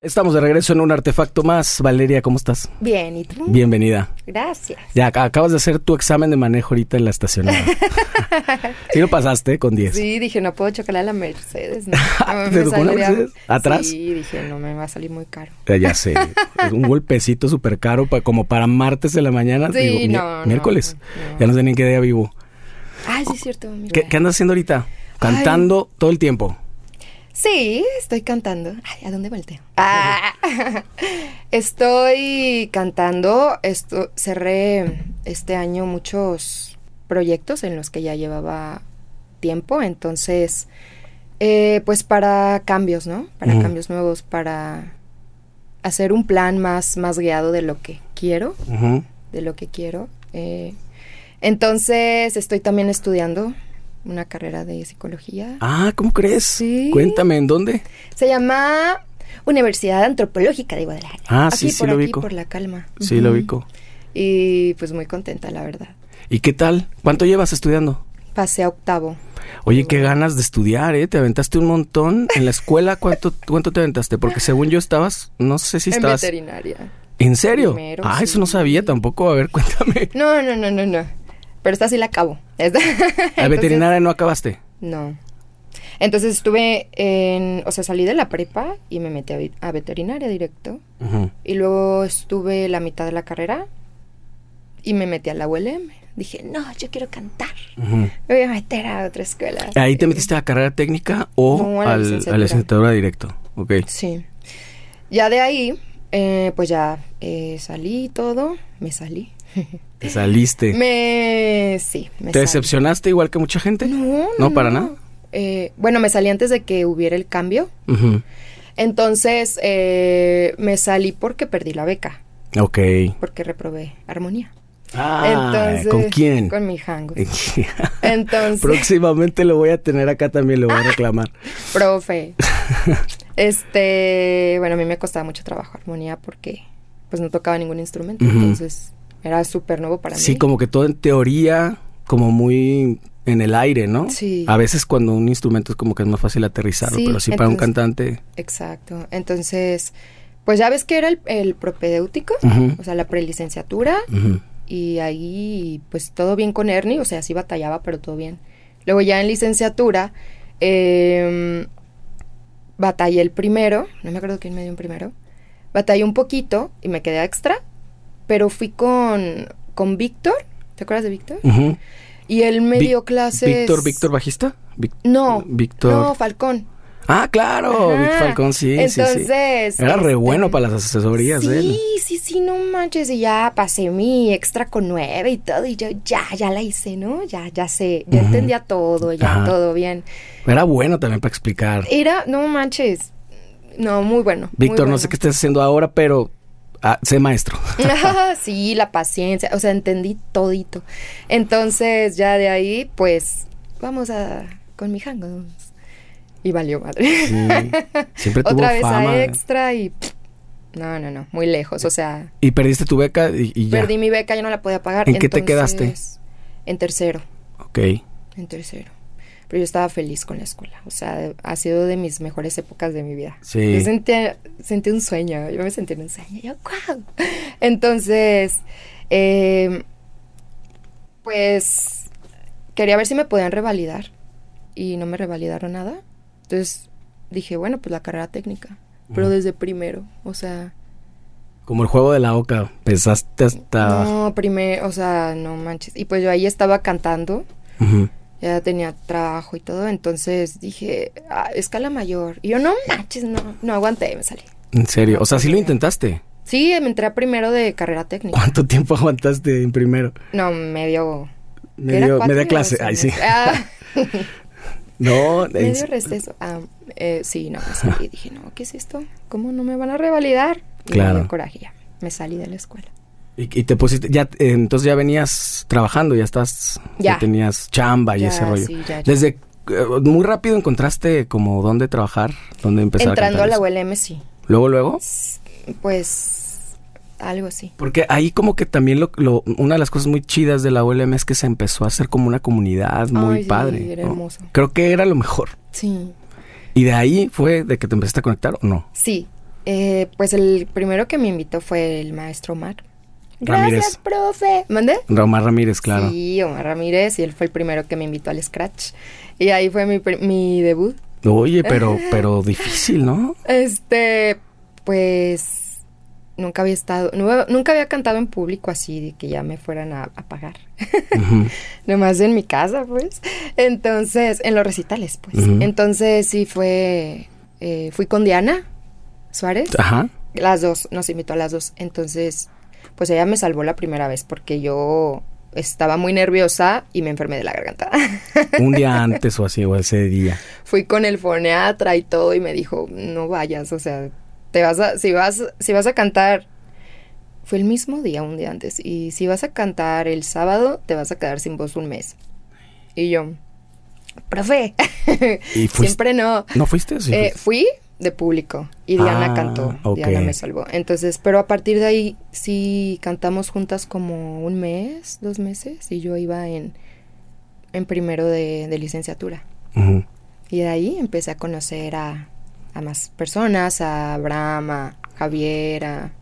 Estamos de regreso en un artefacto más. Valeria, ¿cómo estás? Bien, ¿y tú? Bienvenida. Gracias. Ya ac- acabas de hacer tu examen de manejo ahorita en la estacionera. ¿Sí lo pasaste con 10? Sí, dije, no puedo chocarle a la Mercedes. ¿no? No, ¿Te tocó saldría- Mercedes? ¿Atrás? Sí, dije, no me va a salir muy caro. Eh, Ya sé. Es un golpecito súper caro pa- como para martes de la mañana. Sí, digo, no, miércoles. no. Ya no sé ni en qué día vivo. Ay, sí, es cierto. mira. ¿Qué, qué andas haciendo ahorita? Cantando todo el tiempo. Sí, estoy cantando. Ay, ¿a dónde volteo? Ah, estoy cantando. Esto, cerré este año muchos proyectos en los que ya llevaba tiempo. Entonces, eh, pues para cambios, ¿no? Para cambios nuevos, para hacer un plan más, más guiado de lo que quiero. De lo que quiero. Eh, entonces estoy también estudiando una carrera de psicología. Ah, ¿cómo crees? Sí. Cuéntame, ¿en dónde? Se llama Universidad Antropológica de Guadalajara. Ah, aquí, sí, sí por lo aquí, ubico. por la calma. Sí, lo ubico. Y pues muy contenta, la verdad. ¿Y qué tal? ¿Cuánto llevas estudiando? Pasé a octavo. Oye, qué ganas de estudiar, ¿eh? Te aventaste un montón. En la escuela, ¿cuánto, cuánto te aventaste? Porque según yo estabas, no sé si en estabas... veterinaria. ¿En serio? Primero, ah, sí. eso no sabía tampoco. A ver, cuéntame. No, no, no, no, no. Pero esta sí la acabo. Esta- ¿La Entonces, veterinaria no acabaste? No. Entonces estuve en, o sea, salí de la prepa y me metí a, veterinaria directo. Y luego estuve la mitad de la carrera y me metí a la ULM. Dije, no, yo quiero cantar. Me voy a meter a otra escuela. ¿Ahí te metiste a la carrera técnica o No, a la al- a licenciatura. la licenciatura directo? Ok. Sí. Ya de ahí, eh, pues ya eh, salí y todo. Me salí. Te saliste. Me... Sí, me ¿Te salí. decepcionaste igual que mucha gente? No, no, ¿No, para nada? Eh, bueno, me salí antes de que hubiera el cambio. Entonces, eh, me salí porque perdí la beca. Ok. Porque reprobé armonía. Ah, Entonces, ¿con quién? Con mi jango. Entonces, Próximamente lo voy a tener acá también, le voy a reclamar. profe. Este, bueno, a mí me costaba mucho trabajo armonía porque pues no tocaba ningún instrumento, entonces era súper nuevo para Sí, mí. como que todo en teoría, como muy en el aire, ¿no? Sí. A veces cuando un instrumento es como que es más fácil aterrizarlo, Sí, pero sí para un cantante. Exacto. Entonces, pues ya ves que era el, el propedéutico, o sea, la prelicenciatura ujú. y ahí pues todo bien con Ernie, o sea, sí batallaba, pero todo bien. Luego ya en licenciatura eh, batallé el primero, no me acuerdo quién me dio un primero, batallé un poquito y me quedé extra, pero fui con, con Víctor, ¿te acuerdas de Víctor? Y él me dio clases... Víctor, Víctor bajista. Vic- No, Víctor. no, Falcón. Ah, claro, Ajá. Vic Falcón, sí, sí, sí. Entonces, Era re este, bueno para las asesorías él. Sí, sí, sí, no manches. Y ya pasé mi extra con nueve y todo. Y yo ya, ya la hice, ¿no? Ya, ya sé. Ya entendía todo, ya Ajá. todo bien. Era bueno también para explicar. Era, no manches. No, muy bueno. muy Víctor, no sé qué estés haciendo ahora, pero ah, sé maestro. sí, la paciencia. O sea, entendí todito. Entonces, ya de ahí, pues, vamos a. con mi hangos. Y valió madre. Sí. Siempre tuvo Otra vez fama. a extra y. No, no, no. Muy lejos. O sea. Y perdiste tu beca y, y ya. Perdí mi beca, ya no la podía pagar. ¿En qué te quedaste? En tercero, Ok. en tercero. Pero yo estaba feliz con la escuela. O sea, ha sido de mis mejores épocas de mi vida. Sí. Yo sentía, sentí un sueño, yo me sentí en un sueño. Yo, wow. Entonces, eh, pues, quería ver si me podían revalidar. Y no me revalidaron nada. Entonces, dije, bueno, pues la carrera técnica. Pero desde primero, o sea... Como el juego de la oca. Pensaste hasta. No, primero, o sea, no manches. Y pues yo ahí estaba cantando, Ujú. Ya tenía trabajo y todo, entonces dije, ah, escala mayor. Y yo, no manches, no, no aguanté, me salí. En serio. O sea, sí lo intentaste. Sí, me entré a primero de carrera técnica. ¿Cuánto tiempo aguantaste en primero? No, medio... ¿qué Medio, media clase. Ay, sí. Ah, No, medio receso. Ah, eh, sí, no, me salí. Dije, no, ¿qué es esto? ¿Cómo no me van a revalidar? Y me Claro. dio coraje ya. Me salí de la escuela. Y, y te pusiste. Ya, eh, entonces ya venías trabajando, ya estás. Ya. tenías chamba y Ya, ese rollo. sí, ya, ya. Desde. eh, muy rápido encontraste como dónde trabajar, dónde empezar Entrando a la. ULM, sí. Luego, luego. Pues, algo así. Porque ahí como que también lo, lo- una de las cosas muy chidas de la ULM es que se empezó a hacer como una comunidad muy Ay, sí, padre. era ¿no? hermoso. Creo que era lo mejor. Sí. ¿Y de ahí fue de que te empezaste a conectar o no? Sí, Eh, pues el primero que me invitó fue el maestro Omar. Ramírez. Gracias, profe. ¿Mandé? Omar Ramírez, claro. Sí, Omar Ramírez, y él fue el primero que me invitó al Scratch. Y ahí fue mi, mi debut. Oye, pero, pero difícil, ¿no? Este, pues nunca había estado, nu- nunca había cantado en público así, de que ya me fueran a, a pagar. Nomás en mi casa, pues. Entonces, en los recitales, pues. Entonces sí fue, eh, fui con Diana Suárez. Ajá. Las dos, nos invitó a las dos. Entonces, pues ella me salvó la primera vez porque yo estaba muy nerviosa y me enfermé de la garganta. Un día antes o así, o ese día. Fui con el foneatra y todo y me dijo, no vayas, o sea, te vas a, si vas, si vas a cantar, fue el mismo día, un día antes, y si vas a cantar el sábado, te vas a quedar sin voz un mes. Y yo, profe, siempre no. ¿No fuiste? Sí Eh, fuiste? fui de público y Diana Ah, cantó. Diana me salvó. Entonces, pero a partir de ahí sí cantamos juntas como un mes, dos meses y yo iba en, en primero de, de licenciatura. Y de ahí empecé a conocer a, a más personas, a Abraham, a Javier, a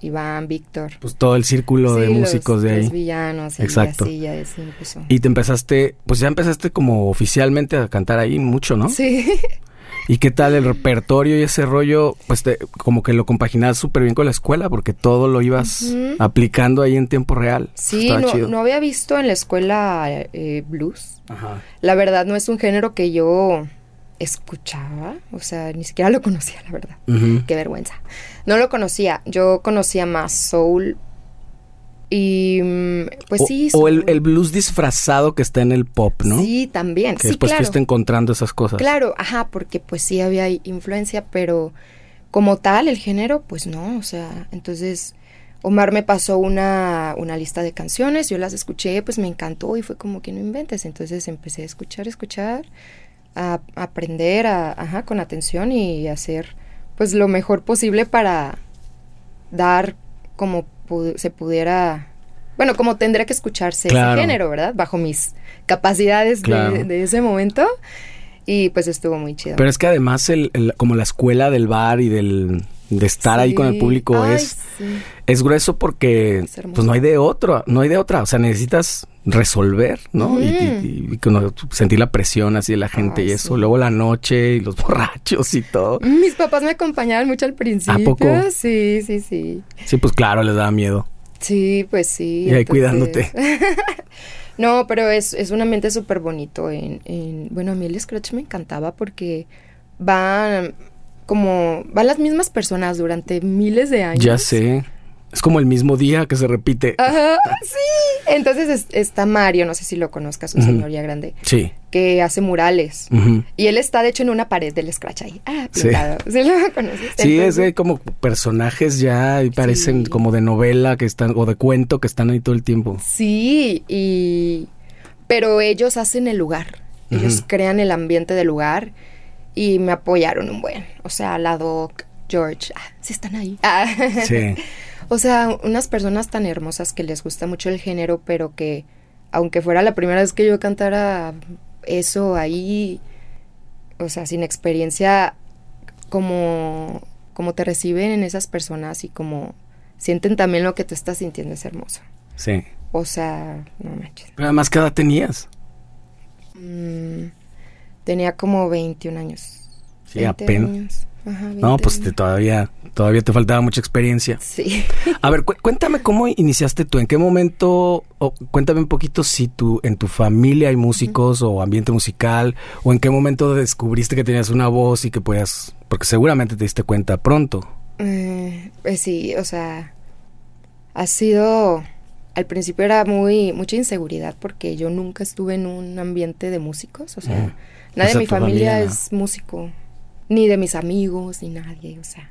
Iván, Víctor. Pues todo el círculo de los- músicos de Los ahí. villanos y Exacto. así ya así empezó. Y te empezaste, pues ya empezaste como oficialmente a cantar ahí mucho, ¿no? Sí. ¿Y qué tal el repertorio y ese rollo? Pues te- como que lo compaginabas súper bien con la escuela porque todo lo ibas aplicando ahí en tiempo real. Sí, no, había visto en la escuela eh, blues. Ajá. La verdad no es un género que yo escuchaba, o sea, ni siquiera lo conocía, la verdad. Qué vergüenza. No lo conocía, yo conocía más soul y mm, pues o, sí. o el, el blues disfrazado que está en el pop, ¿no? Sí, también. Que sí, después claro. fuiste encontrando esas cosas. Claro, ajá, porque pues sí había influencia, pero como tal, el género, pues no, o sea, entonces Omar me pasó una, una lista de canciones, yo las escuché, pues me encantó y fue como que no inventes, entonces empecé a escuchar, escuchar, a, a aprender, a, ajá, con atención y hacer pues lo mejor posible para dar como pu- se pudiera, bueno, como tendría que escucharse Claro. ese género, ¿verdad? Bajo mis capacidades de- de, ese momento. Y pues estuvo muy chido. Pero es que además el, el- como la escuela del bar y del de estar ahí con el público Ay, es sí. es grueso porque Es pues no hay de otro, no hay de otra, o sea, necesitas resolver, ¿no? Y- y, sentir la presión así de la gente Ay, y eso, sí. luego la noche y los borrachos y todo. Mis papás me acompañaban mucho al principio. poco? Sí, sí, sí. Sí, pues claro, les daba miedo. Sí, pues sí. Y ahí entonces- cuidándote. no, pero es, es un ambiente súper bonito. En, en- bueno, a mí el Scratch me encantaba porque van como... Van las mismas personas durante miles de años. Ya sé. Es como el mismo día que se repite. Ajá, sí. Entonces es- está Mario, no sé si lo conozcas, un señor ya grande, Sí. que hace murales. Y él está, de hecho, en una pared del Scratch ahí. Ah, Sí. pintado. ¿Sí lo conoces? Sí, es de como personajes ya y parecen Sí. como de novela que están o de cuento que están ahí todo el tiempo. Sí, y... Pero ellos hacen el lugar. Ellos crean el ambiente del lugar y me apoyaron un buen. O sea, la Doc, George, ah, sí están ahí. Ah. Sí. o sea, unas personas tan hermosas que les gusta mucho el género, pero que aunque fuera la primera vez que yo cantara eso ahí, o sea, sin experiencia, como, como te reciben esas personas y como sienten también lo que tú estás sintiendo es hermoso. Sí. O sea, no manches. Pero además, ¿qué edad tenías? Mm, tenía como 21 años. Sí, 20 apenas. años. Ajá, 20 No, pues te, todavía, todavía te faltaba mucha experiencia. Sí. A ver, cu- cuéntame cómo iniciaste tú, en qué momento, o cuéntame un poquito si tú, en tu familia hay músicos o ambiente musical, o en qué momento descubriste que tenías una voz y que podías, porque seguramente te diste cuenta pronto. Eh, pues sí, o sea, ha sido... Al principio era muy mucha inseguridad porque yo nunca estuve en un ambiente de músicos, o sea, Ujú. Nadie O sea, de mi familia familia no. es músico, ni de mis amigos, ni nadie, o sea,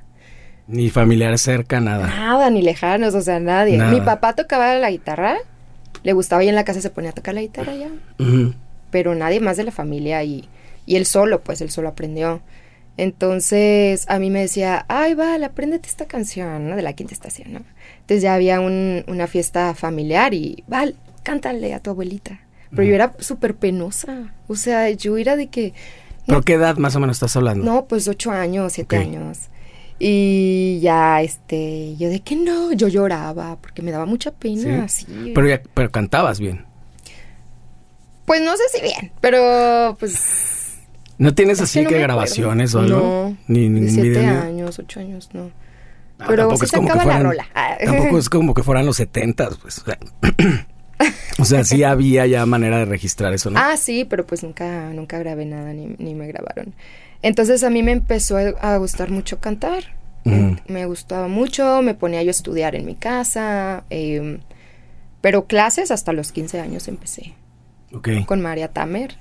Ni familiar cerca, nada. nada, ni lejanos, o sea, nadie. Nada. Mi papá tocaba la guitarra, le gustaba y en la casa se ponía a tocar la guitarra ya, pero nadie más de la familia y, y él solo, pues él solo aprendió. Entonces a mí me decía, ay, vale, apréndete esta canción, ¿no? De la quinta estación, ¿no? Entonces ya había un- una fiesta familiar y, vale, cántale a tu abuelita. Pero yo era súper penosa, o sea, yo era de que, ¿Pero qué edad más o menos estás hablando? no, pues ocho años, siete años. Y ya, este, yo de que no, yo lloraba porque me daba mucha pena. Sí. Sí. Pero, ya, pero cantabas bien. Pues no sé si bien, pero pues ¿No tienes Es así que no que, me acuerdo. grabaciones o algo? No, Ni, ni siete video. años, ocho años, no. Ah, Pero tampoco sí es como que sacaba la fueran- rola. Ah. Tampoco es como que fueran los setentas, pues. O sea, sí había ya manera de registrar eso, ¿no? Ah, sí, pero pues nunca, nunca grabé nada ni, ni me grabaron. Entonces a mí me empezó a, gustar mucho cantar. Me gustaba mucho, me ponía yo a estudiar en mi casa. eh, pero clases hasta los 15 años empecé. ok. Con María Tamer.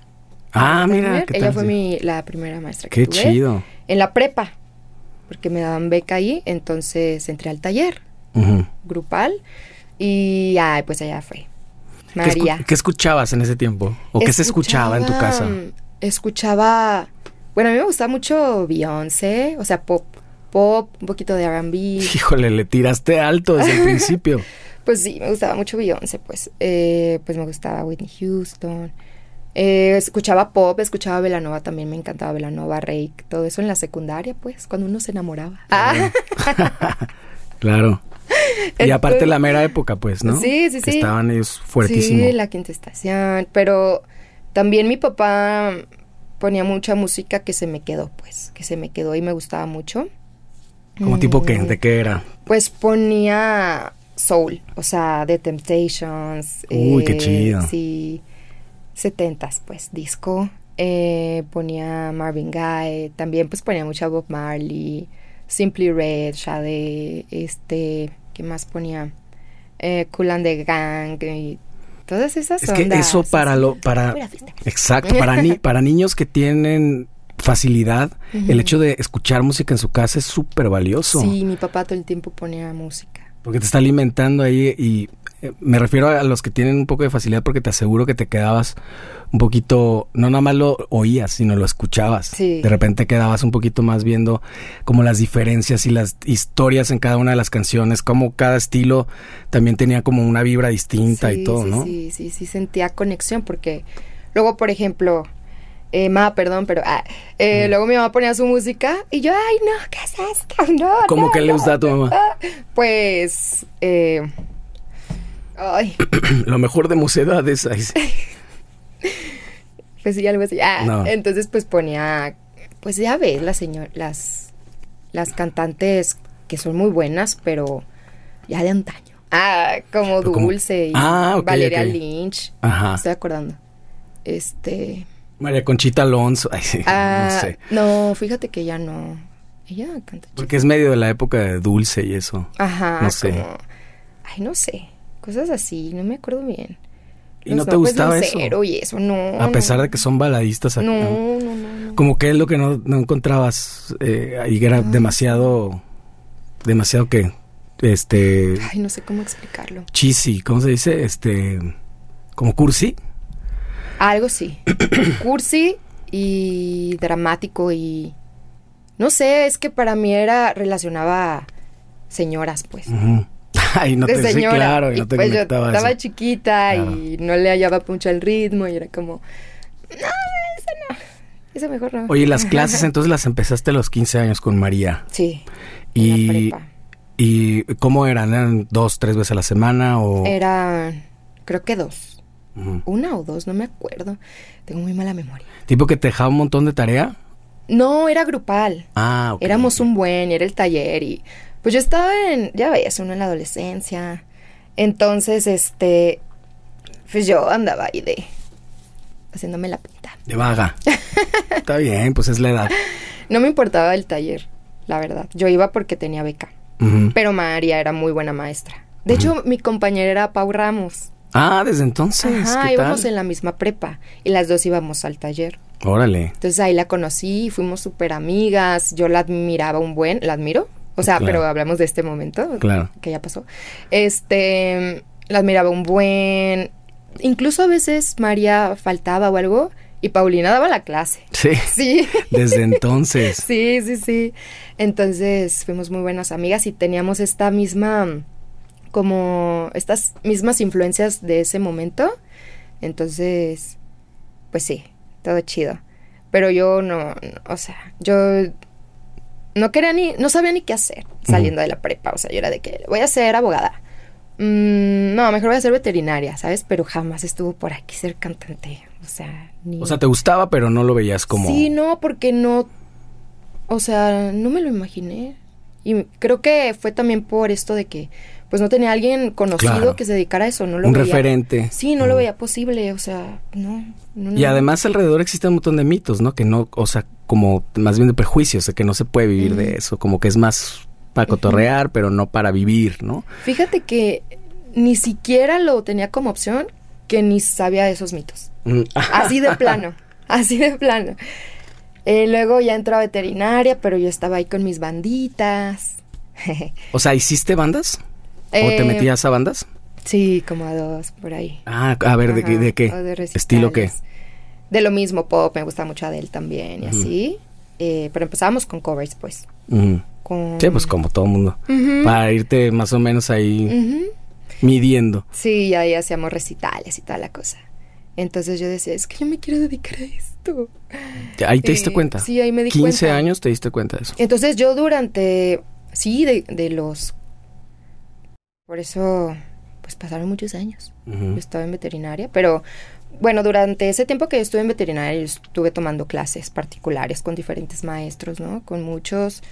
Ah, mira, Tamer, ¿qué Ella tal? fue Sí. mi, la primera maestra que Qué tuve. chido. En la prepa. Porque me daban beca ahí, entonces entré al taller grupal. Y ay, pues allá fue. ¿Qué, escu- María. qué escuchabas en ese tiempo? ¿O qué se escuchaba en tu casa? Escuchaba. Bueno, a mí me gustaba mucho Beyoncé, o sea, pop, pop, un poquito de RB. Híjole, le tiraste alto desde el principio. Pues sí, me gustaba mucho Beyoncé, pues. Eh, pues me gustaba Whitney Houston. Eh, escuchaba pop, escuchaba Velanova también, me encantaba Velanova, Rake, todo eso en la secundaria, pues, cuando uno se enamoraba. Ah, Claro. Y aparte la mera época, pues, ¿no? Sí, sí, Que sí. estaban ellos fuertísimos. Sí, la quinta estación. Pero también mi papá ponía mucha música que se me quedó, pues, que se me quedó y me gustaba mucho. Como tipo que, Mm, ¿de qué era? Pues ponía soul, o sea, The Temptations. Uy, qué chido. Sí, setentas, pues, disco. Eh, ponía Marvin Gaye, también pues ponía mucha Bob Marley, Simply Red, Sade, este, ¿qué más ponía? Eh, Cool and the Gang y todas esas Es que eso para lo, para, exacto, para ni, para niños que tienen facilidad, el hecho de escuchar música en su casa es súper valioso. Sí, mi papá todo el tiempo ponía música. Porque te está alimentando ahí y eh, me refiero a los que tienen un poco de facilidad porque te aseguro que te quedabas un poquito, no nada más lo oías, sino lo escuchabas. Sí. De repente quedabas un poquito más viendo como las diferencias y las historias en cada una de las canciones, como cada estilo también tenía como una vibra distinta y todo, sí, ¿no? Sí, sí, sí, sentía conexión porque luego, por ejemplo, eh, ma, perdón, pero ah, eh, luego mi mamá ponía su música y yo, ay, no, ¿qué es esto? No, ¿Cómo no, que le gusta a tu mamá? ah". Pues, eh, ay, Lo mejor de mocedades. ay, sí. pues sí, algo así. Ah, No. Entonces, pues ponía, pues ya ves, las señor, las, las cantantes que son muy buenas, pero ya de antaño. Ah, como Pero como- Dulce y Ah, Valeria. Lynch. Ajá. Estoy acordando. Este. María Conchita Alonso. Ay, sí, ah, no sé. no, fíjate que ya no. Ella canta chido. Porque es medio de la época de Dulce y eso. Ajá, no sé. como. Ay, no sé. Cosas así, no me acuerdo bien. ¿Y no te gustaba eso? Lucero y eso, no. A pesar no. de que son baladistas. acá, No, no, no. no. Como que es lo que no, no encontrabas eh, ahí era demasiado, demasiado que, este, Ay, no sé cómo explicarlo. cheesy, ¿cómo se dice? Este, como cursi. Algo sí. Cursi y dramático y. No sé, es que para mí era. relacionaba señoras, pues. Ujú. Ay, no de te sí, señora. claro, y no te pues yo estaba eso. chiquita Claro. y no le hallaba mucho el ritmo y era como, no, eso no, eso mejor no. Oye, las clases entonces las empezaste a los 15 años con María. Sí. Y, y ¿cómo eran? ¿Eran dos, tres veces a la semana o...? Era, creo que dos. Una o dos, no me acuerdo. Tengo muy mala memoria. ¿Tipo que te dejaba un montón de tarea? No, era grupal. Ah, ok. Éramos un buen era el taller y pues yo estaba en, ya ves, uno en la adolescencia. Entonces, este, pues yo andaba ahí de, haciéndome la pinta. De vaga. Está bien, pues es la edad. No me importaba el taller, la verdad. Yo iba porque tenía beca. Pero María era muy buena maestra. De hecho, mi compañera era Pau Ramos. Ah, desde entonces. Ajá, ¿qué íbamos tal? en la misma prepa y las dos íbamos al taller. Órale. Entonces ahí la conocí, fuimos súper amigas, yo la admiraba un buen, la admiro, o sea, Claro. pero hablamos de este momento Claro. que ya pasó. Este, la admiraba un buen, incluso a veces María faltaba o algo y Paulina daba la clase. Sí. Sí. Desde entonces. Sí, sí, sí. Entonces fuimos muy buenas amigas y teníamos esta misma, como estas mismas influencias de ese momento. Entonces, pues sí, todo chido. Pero yo no, no, o sea, yo no quería ni, no sabía ni qué hacer saliendo de la prepa. O sea, yo era de que voy a ser abogada. Mm, no, mejor voy a ser veterinaria, ¿sabes? Pero jamás estuvo por aquí ser cantante. O sea, ni... O sea, te gustaba, pero no lo veías como... Sí, no, porque no... O sea, no me lo imaginé. Y creo que fue también por esto de que pues no tenía alguien conocido Claro. que se dedicara a eso, no lo un veía. referente. Sí, no lo veía posible, o sea, no. no, Y además alrededor existe un montón de mitos, ¿no? Que no, o sea, como más bien de prejuicios, de que no se puede vivir de eso, como que es más para cotorrear, pero no para vivir, ¿no? Fíjate que ni siquiera lo tenía como opción, que ni sabía de esos mitos. Mm. Así de plano, así de plano. Eh, luego ya entró a veterinaria, pero yo estaba ahí con mis banditas. O sea, ¿hiciste bandas? ¿O te Eh, metías a bandas? Sí, como a dos, por ahí. Ah, a ver, ¿de, qué- Ajá, de qué? o de recitales. ¿Estilo qué? De lo mismo, pop, me gusta mucho Adele también y así. Eh, pero empezábamos con covers, pues. Con... Sí, pues como todo mundo. Para irte más o menos ahí midiendo. Sí, y ahí hacíamos recitales y toda la cosa. Entonces yo decía, es que yo me quiero dedicar a esto. Ahí te diste Eh, cuenta. sí, ahí me di 15 cuenta. años te diste cuenta de eso. Entonces yo durante, sí, de, de los... Por eso, pues pasaron muchos años. Ujú. Yo estaba en veterinaria, pero bueno, durante ese tiempo que yo estuve en veterinaria, yo estuve tomando clases particulares con diferentes maestros, ¿no? Con muchos.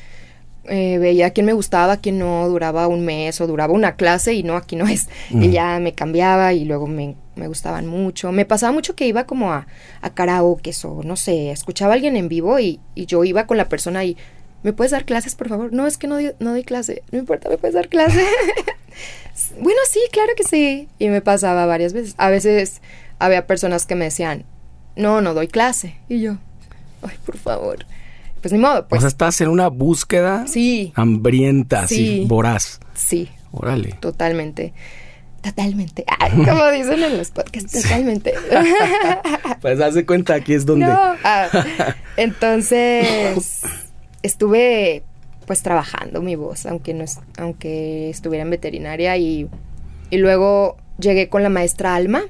eh, veía quién me gustaba, quién no, duraba un mes o duraba una clase y no, aquí no es. Y ya me cambiaba y luego me, me gustaban mucho. Me pasaba mucho que iba como a, a karaoke o no sé, escuchaba a alguien en vivo y, y yo iba con la persona y, ¿me puedes dar clases, por favor? No, es que no, doy- no doy clase. No importa, ¿me puedes dar clase? bueno, sí, claro que sí. Y me pasaba varias veces. A veces había personas que me decían, no, no doy clase. Y yo, ay, por favor. Pues ni modo, pues o sea, estás en una búsqueda sí, hambrienta, así, Sí. voraz. sí, Órale. totalmente. Totalmente. Ay, como dicen en los podcasts, totalmente. Pues haz de cuenta, aquí es donde. No. Ah, entonces, estuve pues trabajando mi voz, aunque no es, aunque estuviera en veterinaria y, y luego llegué con la maestra Alma,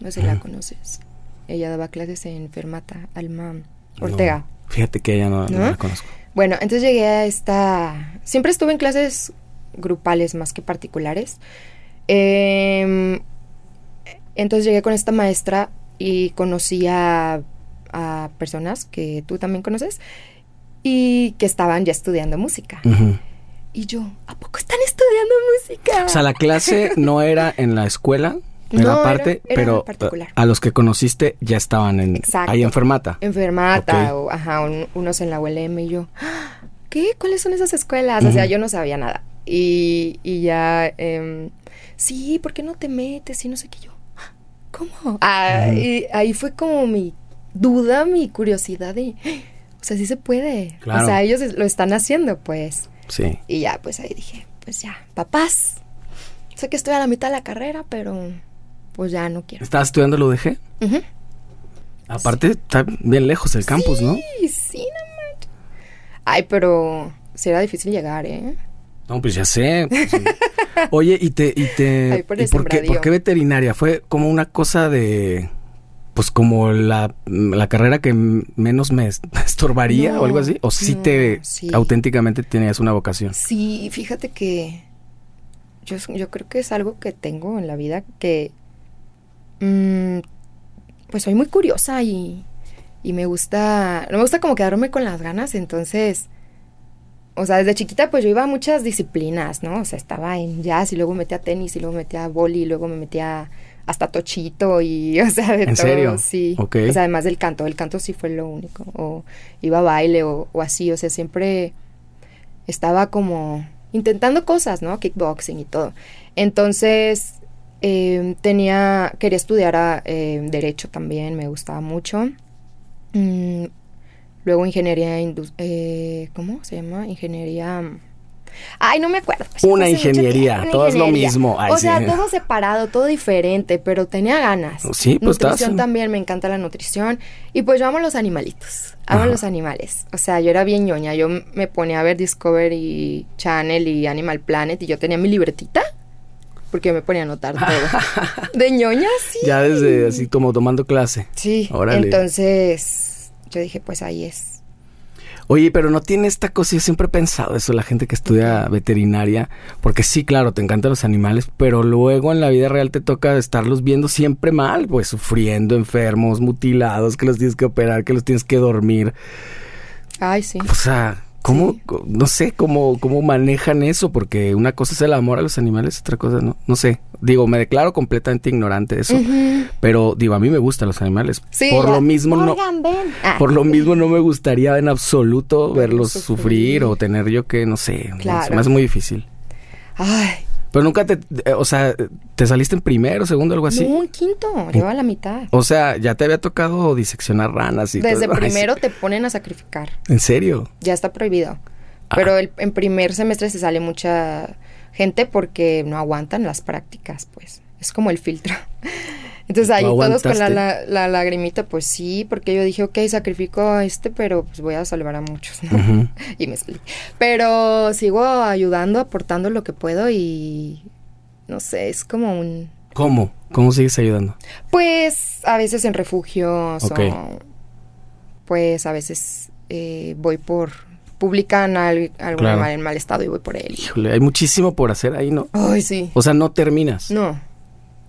no sé si la conoces. Ella daba clases en Fermata, Alma Ortega. No, fíjate que ella no, no ¿No? la conozco. Bueno, entonces llegué a esta... Siempre estuve en clases grupales más que particulares. Em, entonces llegué con esta maestra y conocí a, a personas que tú también conoces y que estaban ya estudiando música. Y yo, ¿a poco están estudiando música? O sea, la clase no era en la escuela, No, era era- aparte, era pero particular. eh, a los que conociste ya estaban en, Exacto. ahí en Fermata. enfermata Ok. o ajá, un- unos en la ULM y yo, "Ah, ¿qué? ¿Cuáles son esas escuelas? O sea, yo no sabía nada. Y, y ya, em, sí, ¿por qué no te metes? Y no sé qué yo, "Ah, ¿cómo? Ah, y ahí fue como mi duda, mi curiosidad de, o sea, sí se puede. Claro. O sea, ellos lo están haciendo, pues. Sí. Y ya, pues ahí dije, pues ya, papás, sé que estoy a la mitad de la carrera, pero pues ya no quiero. ¿Estabas estudiando el UDG? Ujú. Aparte, está bien lejos el campus, ¿no? Sí, sí, no manches. Ay, pero sí era difícil llegar, ¿eh? No, pues ya sé. pues. Oye, y te, y te, Ahí por ¿y qué, por qué veterinaria? Fue como una cosa de, pues como la, la carrera que menos me es- me estorbaría No, o algo así. O sí no, te, sí. auténticamente tenías una vocación. Sí, fíjate que yo, yo creo que es algo que tengo en la vida que mm, pues soy muy curiosa y, y me gusta, no me gusta como quedarme con las ganas, entonces, o sea, desde chiquita pues yo iba a muchas disciplinas, ¿no? O sea, estaba en jazz y luego me metí a tenis y luego me metí a boli y luego me metí a hasta tochito y, o sea, de ¿En todo, serio? sí. Ok. O sea, además del canto, el canto sí fue lo único, o iba a baile o, o así, o sea, siempre estaba como intentando cosas, ¿no? Kickboxing y todo. Entonces, eh, tenía, quería estudiar a, eh, derecho también, me gustaba mucho. Mm, luego ingeniería, eh, ¿cómo se llama? Ingeniería... Ay, no me acuerdo. Una mucho ingeniería, todo es lo mismo. Ay, o sí. sea, todo separado, todo diferente, pero tenía ganas. Sí, pues, Nutrición también, me encanta la nutrición. Y pues yo amo los animalitos, amo Ajá. los animales. O sea, yo era bien ñoña, yo me ponía a ver Discovery Channel y Animal Planet y yo tenía mi libretita porque me ponía a anotar todo. De ñoña, sí. Ya desde así como tomando clase. Sí, Órale. entonces yo dije, pues ahí es. Oye, pero no tiene esta cosa, yo siempre he pensado eso, la gente que estudia veterinaria, porque sí, claro, te encantan los animales, pero luego en la vida real te toca estarlos viendo siempre mal, pues sufriendo, enfermos, mutilados, que los tienes que operar, que los tienes que dormir. Ay, sí. O sea, ¿cómo, no sé cómo, cómo manejan eso? Porque una cosa es el amor a los animales, otra cosa no, no sé. Digo, me declaro completamente ignorante de eso, pero digo, a mí me gustan los animales. Sí, por lo mismo no, Morgan. Ah. por lo mismo no me gustaría en absoluto verlos sufrir. sufrir o tener yo que, no sé, Claro. se me hace muy difícil. Ay, Pero nunca te, eh, o sea, te saliste en primero, segundo, algo así. no, un quinto, lleva la mitad. O sea, ya te había tocado diseccionar ranas y Desde todo. Primero te ponen a sacrificar. ¿En serio? Ya está prohibido. Ah. Pero el- en primer semestre se sale mucha gente porque no aguantan las prácticas, pues. Es como el filtro. Entonces ahí ¿Tú todos con la, la, la lagrimita, pues sí, porque yo dije, ok, sacrifico a este, pero pues voy a salvar a muchos, ¿no? Y me salí. Pero sigo ayudando, aportando lo que puedo y no sé, es como un... ¿Cómo? ¿Cómo sigues ayudando? Pues a veces en refugios o pues a veces eh, voy por... Publican al- algún Claro. animal en mal estado y voy por él. Híjole, hay muchísimo por hacer ahí, ¿no? Ay, sí. O sea, no terminas. No,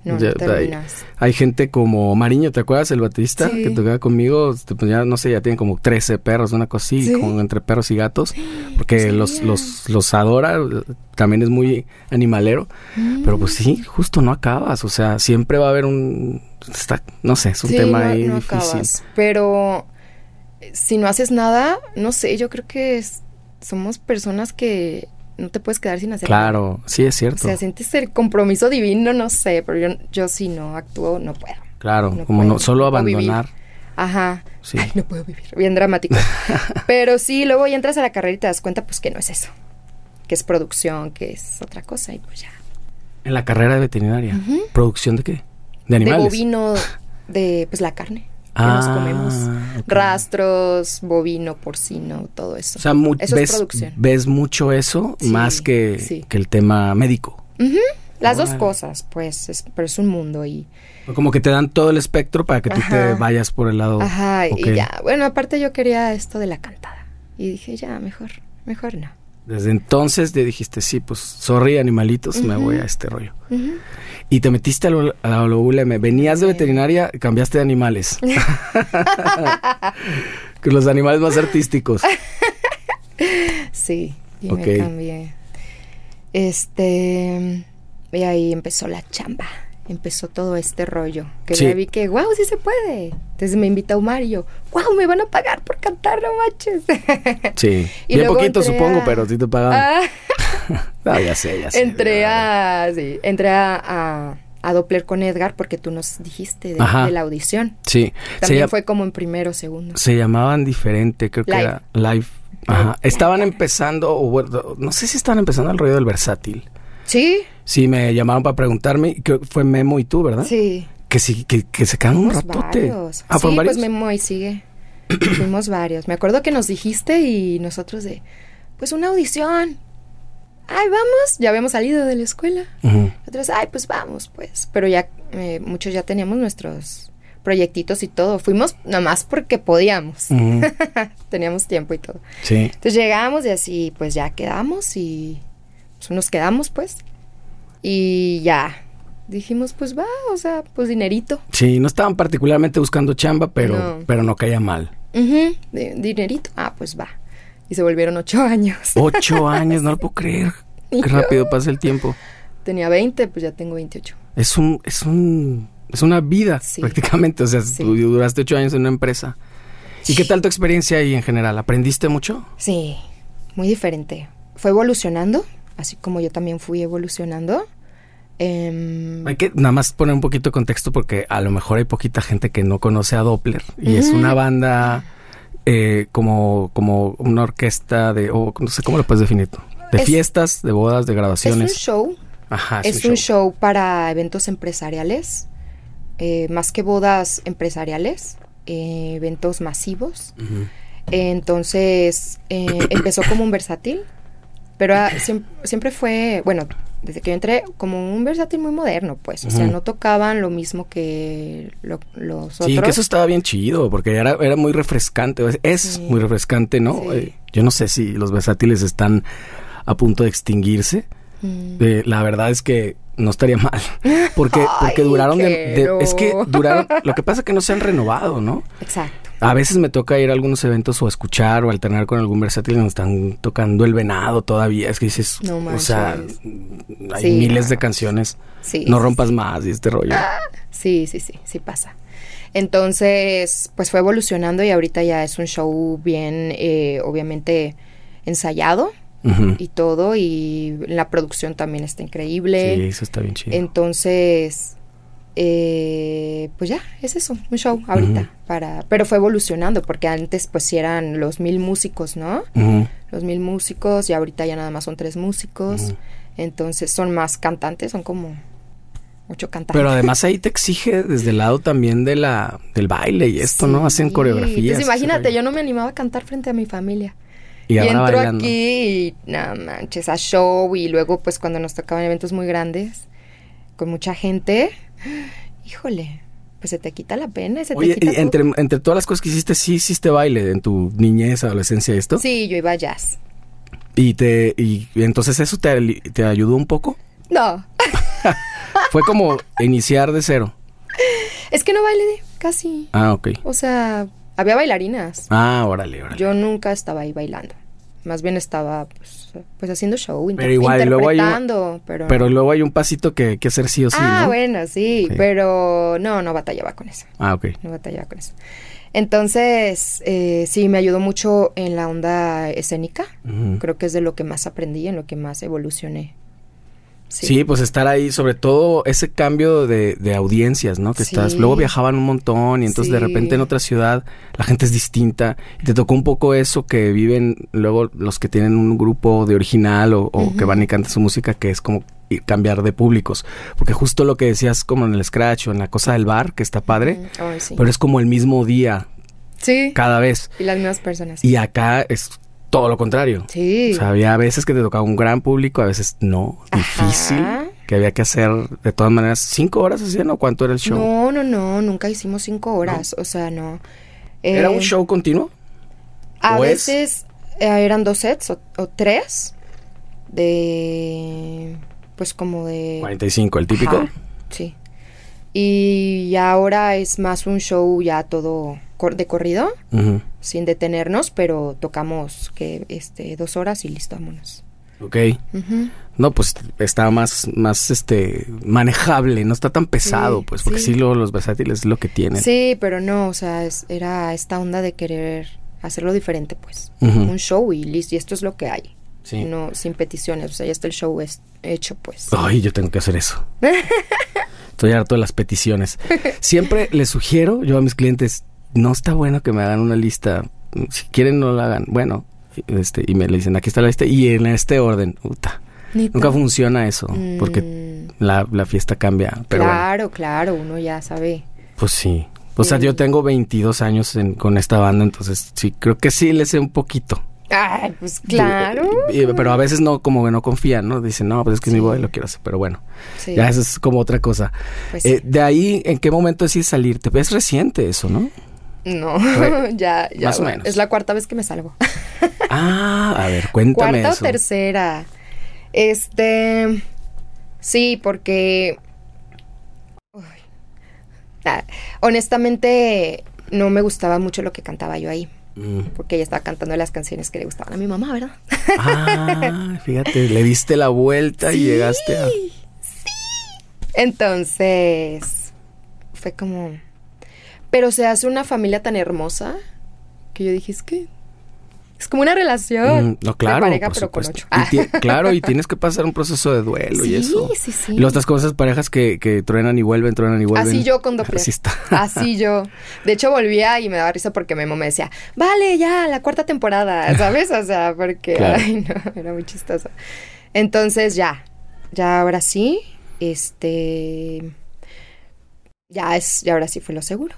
no, Ya, no terminas. Hay gente como Mariño, ¿te acuerdas? El baterista Sí. que tocaba conmigo, este, pues ya no sé, ya tienen como 13 perros, una cosa así, Sí. como entre perros y gatos, porque los, los, los adora, también es muy animalero, pero pues sí, justo no acabas, o sea, siempre va a haber un, está, no sé, es un tema no- ahí no difícil. acabas. Pero eh, si no haces nada, no sé, yo creo que es- somos personas que no te puedes quedar sin hacer nada. Claro, sí es O cierto. sea, sientes el compromiso divino, no sé, pero yo, yo si no actúo, no puedo. claro, no como puedo, no solo vivir. abandonar. Ajá. Sí. Ay, no puedo vivir. Bien dramático. Pero sí, luego ya entras a la carrera y te das cuenta, pues que no es eso. Que es producción, que es otra cosa y pues ya. En la carrera de veterinaria, ¿producción de qué? De animales. De bovino, de pues la carne que Ah, nos comemos. ok. Rastros, bovino, porcino, todo eso. O sea, mu- eso es ves, producción. ves mucho eso Sí, más que, sí. que el tema médico. Ujú, Las dos cosas, pues, es- pero es un mundo y... Como que te dan todo el espectro para que tú te Ajá. vayas por el lado. Ajá, Ok. y ya. Bueno, aparte yo quería esto de la cantada. Y dije, ya, mejor, mejor no. Desde entonces te dijiste, sí, pues, sorry, animalitos, me voy a este rollo. Y te metiste a la ULM. Venías de veterinaria, cambiaste de animales. Con los animales más artísticos. Sí, y Ok. me cambié. Este. Y ahí empezó la chamba. Empezó todo este rollo. Que Sí. ya vi que, wow, sí se puede. Entonces me invita a Mario. Wow, me van a pagar por cantar, no manches. Sí. Y Bien poquito, supongo, a- pero sí te pagaban. Ah, ya sé, ya sé. entré a. Sí, entré a, a, a Doppler con Edgar porque tú nos dijiste de, la audición. Sí. También fue como en primero o segundo. se llamaban diferente, creo que era live. Ajá. Estaban empezando, o no sé si estaban empezando el rollo del versátil. Sí, Sí, me llamaron para preguntarme, que fue Memo y tú, ¿verdad? sí. Que sí, que, que se quedaron un Fuimos ratote. varios. Ah, sí, ¿fueron varios? pues Memo ahí sigue. Fuimos varios. Me acuerdo que nos dijiste y nosotros de, pues una audición. Ay, vamos. Ya habíamos salido de la escuela. Ujú. Otros, ay, pues vamos, pues. Pero ya, eh, muchos ya teníamos nuestros proyectitos y todo. Fuimos nada más porque podíamos. Teníamos tiempo y todo. Sí. Entonces llegamos y así, pues ya quedamos y pues, nos quedamos, pues. Y ya. Dijimos, pues va, o sea, pues dinerito. Sí, no estaban particularmente buscando chamba, pero No. pero no caía mal. De- dinerito. Ah, pues va. Y se volvieron ocho años. Ocho años, no lo puedo creer. Qué Yo- rápido pasa el tiempo. Tenía 20, pues ya tengo 28. Es un, es un, es una vida Sí. prácticamente. O sea, Sí. tú duraste ocho años en una empresa. ¿Y qué tal tu experiencia ahí en general? ¿Aprendiste mucho? Sí, muy diferente. Fue evolucionando, así como yo también fui evolucionando. Em, Hay que nada más poner un poquito de contexto porque a lo mejor hay poquita gente que no conoce a Doppler y es una banda eh, como, como una orquesta de, o no sé cómo lo puedes definir de Es- fiestas, de bodas, de es un grabaciones. show, Ajá, es, un show. para eventos empresariales, eh, más que bodas empresariales, eh, eventos masivos. Entonces empezó como un versátil, pero ah, siem- siempre fue, bueno, desde que yo entré, como un versátil muy moderno, pues. O sea, no tocaban lo mismo que lo- los otros. Sí, que eso estaba bien chido, porque era, era muy refrescante. Es, Sí. muy refrescante, ¿no? Sí. Eh, yo no sé si los versátiles están a punto de extinguirse. Mm. Eh, la verdad es que no estaría mal. Porque, porque Ay, duraron de, Es que duraron. Lo que pasa es que no se han renovado, ¿no? Exacto. A veces me toca ir a algunos eventos o escuchar o alternar con algún versátil donde están tocando el venado todavía. Es que dices, No o sea, hay Sí, miles no. de canciones. Sí. No sí, rompas más y este rollo. Sí, sí, sí, sí pasa. Entonces, pues fue evolucionando y ahorita ya es un show bien, eh, obviamente, ensayado y todo. Y la producción también está Sí, increíble. eso está bien chido. Entonces, eh, pues ya, es eso, un show ahorita. Para Pero fue evolucionando porque antes pues sí eran los mil músicos, ¿no? Los mil músicos y ahorita ya nada más son tres músicos. Entonces son más cantantes, son como ocho cantantes. Pero además ahí te exige desde el lado también de la del baile y esto, ¿no? Hacen Sí, coreografías. Pues imagínate, yo no me animaba a cantar frente a mi familia. y, Y, entro bailando. aquí y no manches, a show y luego pues cuando nos tocaban eventos muy grandes con mucha gente, híjole, pues se te quita la pena, se Oye, te quita y entre, entre todas las cosas que hiciste, sí hiciste baile en tu niñez, adolescencia, esto. Sí, yo iba a jazz. Y te y, entonces eso te, te ayudó un poco. No, Fue como iniciar de cero. es que no bailé casi. Ah, ok. O sea, había bailarinas. Ah, órale, órale. Yo nunca estaba ahí bailando. Más bien estaba pues, pues haciendo show, inter- Pero igual, luego hay un- interpretando, pero... Pero luego hay un pasito que hacer sí o sí, ah, ¿no? bueno, sí, pero no, no batallaba con eso. Ah, ok. No batallaba con eso. Entonces, eh, sí, me ayudó mucho en la onda escénica. Creo que es de lo que más aprendí, en lo que más evolucioné. Sí. pues estar ahí, sobre todo ese cambio de, de audiencias, ¿no? Que Sí. estás, luego viajaban un montón y entonces de repente en otra ciudad la gente es distinta. Y te tocó un poco eso que viven luego los que tienen un grupo de original o, o que van y cantan su música, que es como cambiar de públicos. Porque justo lo que decías como en el scratch o en la cosa del bar, que está padre, pero es como el mismo día Sí, cada vez. y las mismas personas. Y acá es todo lo contrario. sí. O sea, había veces que te tocaba un gran público, a veces no, difícil, Ajá. que había que hacer de todas maneras cinco horas hacían o cuánto era el show. No, no, no, nunca hicimos cinco horas, o sea, no. ¿Era Eh, un show continuo? A veces eh, eran dos sets o, o tres de, pues como de... 45, el típico. Ajá, sí. Y ahora es más un show ya todo cor- de corrido, Ujú. Sin detenernos, pero tocamos que este dos horas y listo, vámonos. Ok. No, pues está más, más este manejable, no está tan pesado, Sí, pues, porque sí, sí. lo- los versátiles es lo que tienen. Sí, pero no, o sea, es- era esta onda de querer hacerlo diferente, pues. Un show y listo, y esto es lo que hay. Sí. No, sin peticiones, o sea, ya está el show es- hecho, pues. Ay, yo tengo que hacer eso. Estoy harto de las peticiones. Siempre les sugiero yo a mis clientes, no está bueno que me hagan una lista. Si quieren, no la hagan. Bueno, este, y me le dicen, aquí está la lista. Y en este orden, puta. Nunca funciona eso, porque Mm, la, la fiesta cambia. Pero bueno, claro, claro, uno ya sabe. pues sí. O sea, yo tengo 22 años en- con esta banda, entonces sí, creo que sí le sé un poquito. Ay, pues claro. Y- y- pero a veces no, como que no confían, ¿no? Dicen, no, pues es que es mi boda y lo quiero hacer. Pero bueno, Sí, ya eso es como otra cosa. pues Eh, de ahí, ¿en qué momento decides salirte? Es reciente eso, ¿no? No, ya, ya. más o menos. Es la cuarta vez que me salgo. Ah, a ver, cuéntame Cuarta eso. o tercera. Este. Sí, porque. Uy. Ah, honestamente, no me gustaba mucho lo que cantaba yo ahí. Mm. Porque ella estaba cantando las canciones que le gustaban a mi mamá, ¿verdad? Ah, fíjate, le diste la vuelta y Sí, llegaste a... Entonces, fue como... Pero se hace una familia tan hermosa que yo dije, es que... Es como una relación. Mm, no, claro, De pareja, por pero con ocho. Y claro, y tienes que pasar un proceso de duelo y Sí, eso. sí, sí. Y las otras cosas, parejas que, que truenan y vuelven, truenan y vuelven. Así yo con doble. Así está. Así yo. De hecho, volvía y me daba risa porque Memo me decía, vale, ya, la cuarta temporada, ¿sabes? O sea, porque, Claro. ay, no, era muy chistoso. Entonces, ya, ya ahora sí, este, ya es, ya ahora sí fue lo seguro.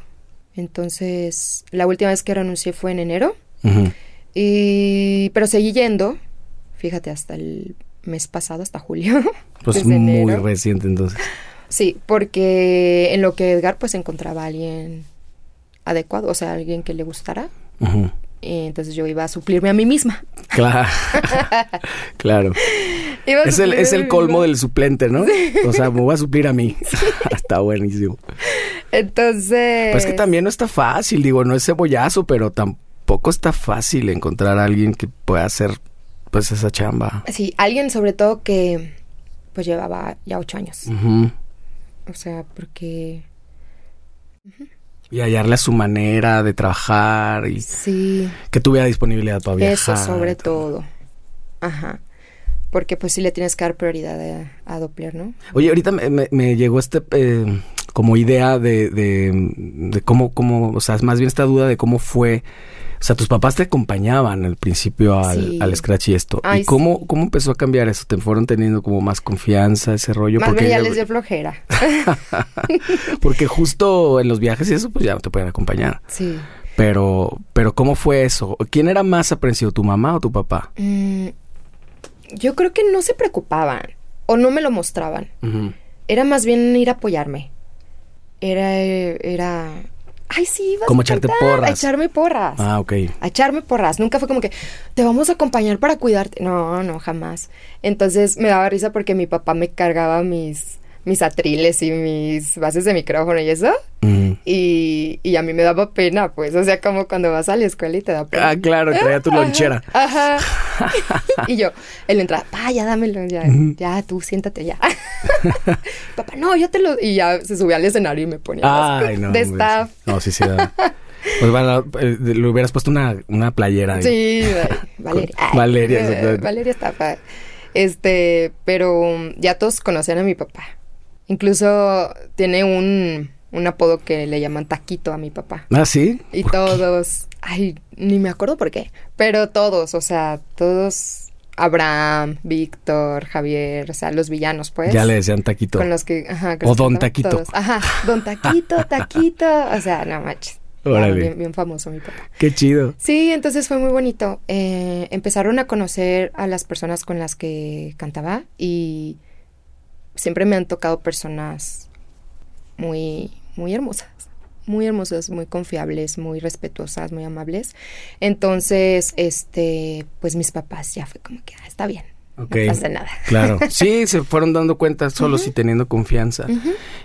Entonces, la última vez que renuncié fue en enero, y, pero seguí yendo, fíjate, hasta el mes pasado, hasta julio. Pues muy enero. reciente entonces. Sí, porque en lo que Edgar pues encontraba a alguien adecuado, o sea, alguien que le gustara. Y entonces yo iba a suplirme a mí misma. Claro. claro. Es el, es el colmo del suplente, ¿no? O sea, me voy a suplir a mí. está buenísimo. Entonces... Pues es que también no está fácil, digo, no es cebollazo, pero tampoco está fácil encontrar a alguien que pueda hacer pues esa chamba. Sí, alguien sobre todo que pues llevaba ya ocho años. O sea, porque... Y hallarle a su manera de trabajar y Sí, que tuviera disponibilidad todavía. eso sobre todo. Ajá. Porque pues sí le tienes que dar prioridad a, a Doppler, ¿no? Oye, ahorita me, me- me llegó este eh, como idea de, de, de cómo, cómo, o sea, es más bien esta duda de cómo fue. O sea, tus papás te acompañaban al principio al, Sí. al Scratch y esto. Ay, ¿Y cómo, sí. cómo empezó a cambiar eso? ¿Te fueron teniendo como más confianza, ese rollo? Más porque, ya les dio flojera. porque justo en los viajes y eso, pues ya no te pueden acompañar. sí. Pero, pero ¿cómo fue eso? ¿Quién era más aprensivo, tu mamá o tu papá? Mm, yo creo que no se preocupaban o no me lo mostraban. Era más bien ir a apoyarme. Era, era... Ay, sí, vas Como a echarte cantar, porras. A echarme porras. Ah, ok. a echarme porras. Nunca fue como que te vamos a acompañar para cuidarte. No, no, jamás. Entonces me daba risa porque mi papá me cargaba mis, mis atriles y mis bases de micrófono y eso. Y, y a mí me daba pena, pues. O sea, como cuando vas a la escuela y te da pena. Ah, claro, traía tu lonchera. Ajá. y yo, él entra, pa, ya dámelo, ya, ya, tú siéntate ya. Papá, no, yo te lo. Y ya se subía al escenario y me ponía Ay, no. de hombre, staff. No, sí, sí. da. Pues bueno, eh, le hubieras puesto una, una playera. ahí. Sí, Valeria. Ay, Valeria. Valeria está pa- Este, pero ya todos conocían a mi papá. Incluso tiene un, un apodo que le llaman Taquito a mi papá. Ah, sí. Y todos, ay, ni me acuerdo por qué, pero todos, o sea, todos, Abraham, Víctor, Javier, o sea, los villanos, pues. Ya le decían taquito. Con los que, ajá. que O los Don Taquito. todos. Ajá, Don Taquito, Taquito, o sea, no manches. Claro, Órale. bien, bien famoso mi papá. Qué chido. Sí, entonces fue muy bonito. Eh, empezaron a conocer a las personas con las que cantaba y siempre me han tocado personas muy, muy hermosas. Muy hermosas, muy confiables, muy respetuosas, muy amables. Entonces, este, pues mis papás ya fue como que, ah, está bien, no pasa nada. Claro. Sí, se fueron dando cuenta solos y teniendo confianza.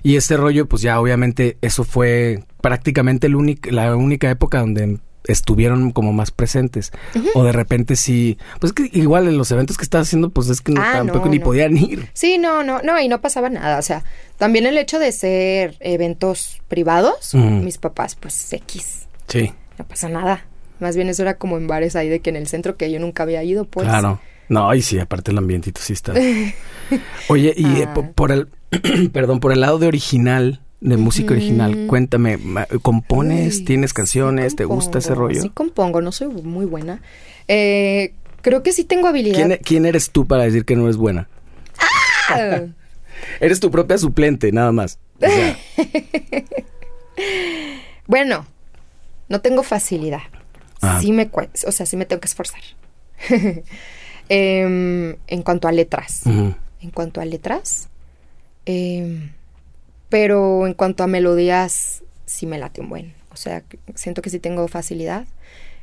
Y este rollo, pues ya obviamente eso fue prácticamente el la única época donde estuvieron como más presentes. O de repente sí, pues que igual en los eventos que estás haciendo, pues es que no, Ah, tampoco no, ni no. podían ir. Sí, no, no, no, y no pasaba nada. O sea, también el hecho de ser eventos privados, mis papás, pues X. Sí, No pasa nada. Más bien eso era como en bares ahí de que en el centro que yo nunca había ido, pues. claro. No, y sí, aparte el ambientito sí está. Oye, y eh, Ah. po- por el, perdón, por el lado de original, de música original, cuéntame, ¿compones? Uy, ¿Tienes sí canciones? ¿Te gusta ese rollo? Sí compongo, no soy muy buena. Eh, creo que sí tengo habilidad. ¿Quién, quién eres tú para decir que no eres buena? Ah, Eres tu propia suplente, nada más. O sea, bueno, no tengo facilidad. Ah. Sí me o sea, sí me tengo que esforzar. Em, en cuanto a letras. En cuanto a letras. em, pero en cuanto a melodías, sí me late un buen. O sea, siento que sí tengo facilidad.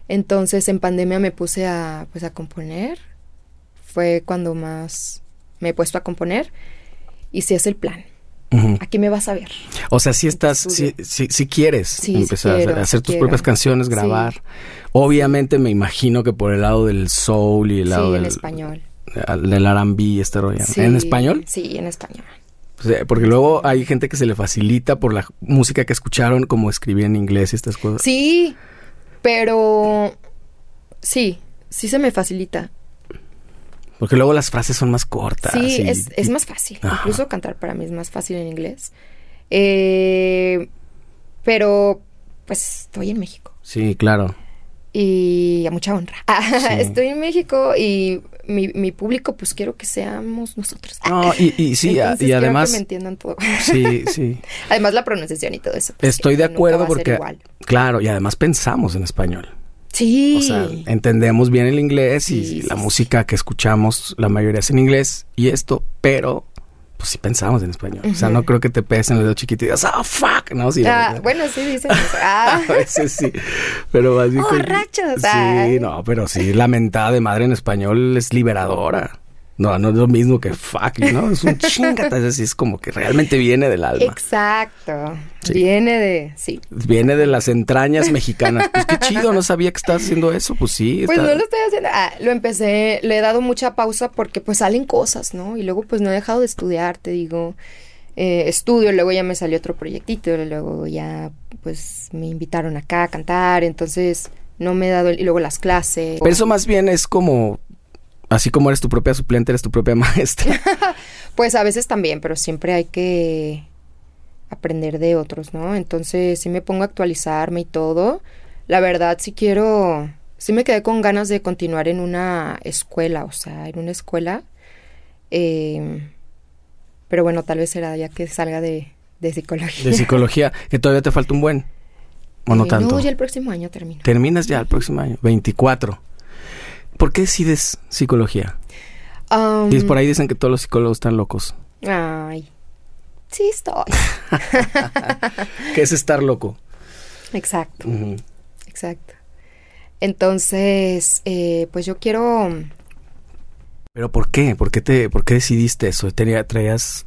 Entonces en pandemia me puse a, pues, a componer. Fue cuando más me he puesto a componer. Y sí es el plan. Aquí me vas a ver. O sea, si estás, si, si, si quieres Sí, sí empezar quiero, a hacer sí tus quiero. propias canciones, Sí. grabar. Obviamente me imagino que por el lado del soul y el lado sí, del, en español. del R&B y este rollo. Sí, ¿En español? Sí, en español. Porque luego hay gente que se le facilita por la música que escucharon como escribir en inglés y estas cosas. Sí, pero sí, sí se me facilita. Porque luego las frases son más cortas. Sí, y- es, es más fácil. Ajá. Incluso cantar para mí es más fácil en inglés. Eh, pero, pues, estoy en México. Sí, claro. Y a mucha honra. Sí. Estoy en México y mi, mi público, pues, quiero que seamos nosotros. No, y, y sí, Entonces, y además... que me entiendan todo. Sí, sí. Además, la pronunciación y todo eso. pues, Estoy de acuerdo porque... igual. Claro, y además pensamos en español. Sí. O sea, entendemos bien el inglés y Sí, la sí, música que escuchamos, la mayoría es en inglés y esto, pero pues sí pensamos en español. O sea, no creo que te pegues en el dedo chiquito y digas, ah, fuck, no, sí. Ah, no, bueno, sí dicen eso. Ah. A veces sí, pero más bien... Oh, Sí, ay. no, pero sí, la mentada de madre en español es liberadora. No, no es lo mismo que fuck, ¿no? Es un chingata, es así, es como que realmente viene del alma. Exacto. Sí. Viene de. Sí. Viene de las entrañas mexicanas. Pues qué chido, no sabía que estabas haciendo eso. Pues sí. Pues está- no lo estoy haciendo. Ah, lo empecé, le he dado mucha pausa porque pues salen cosas, ¿no? Y luego pues no he dejado de estudiar, te digo. Eh, estudio, luego ya me salió otro proyectito, luego ya pues me invitaron acá a cantar, entonces no me he dado, y luego las clases. Pero eso más bien es como... Así como eres tu propia suplente, eres tu propia maestra. Pues a veces también, pero siempre hay que aprender de otros, ¿no? Entonces sí me pongo a actualizarme y todo. La verdad sí quiero, sí me quedé con ganas de continuar en una escuela, o sea, en una escuela. Eh, pero bueno, tal vez será ya que salga de, de psicología. De psicología, que todavía te falta un buen. O no Eh, tanto. No, ya el próximo año termino. Terminas ya el próximo año, 24. ¿Por qué decides psicología? Um, Y por ahí dicen que todos los psicólogos están locos. Ay, sí estoy. ¿Qué es estar loco? Exacto. Exacto. Entonces, eh, pues yo quiero... ¿Pero por qué? ¿Por qué, te, por qué decidiste eso? Tenía, traías...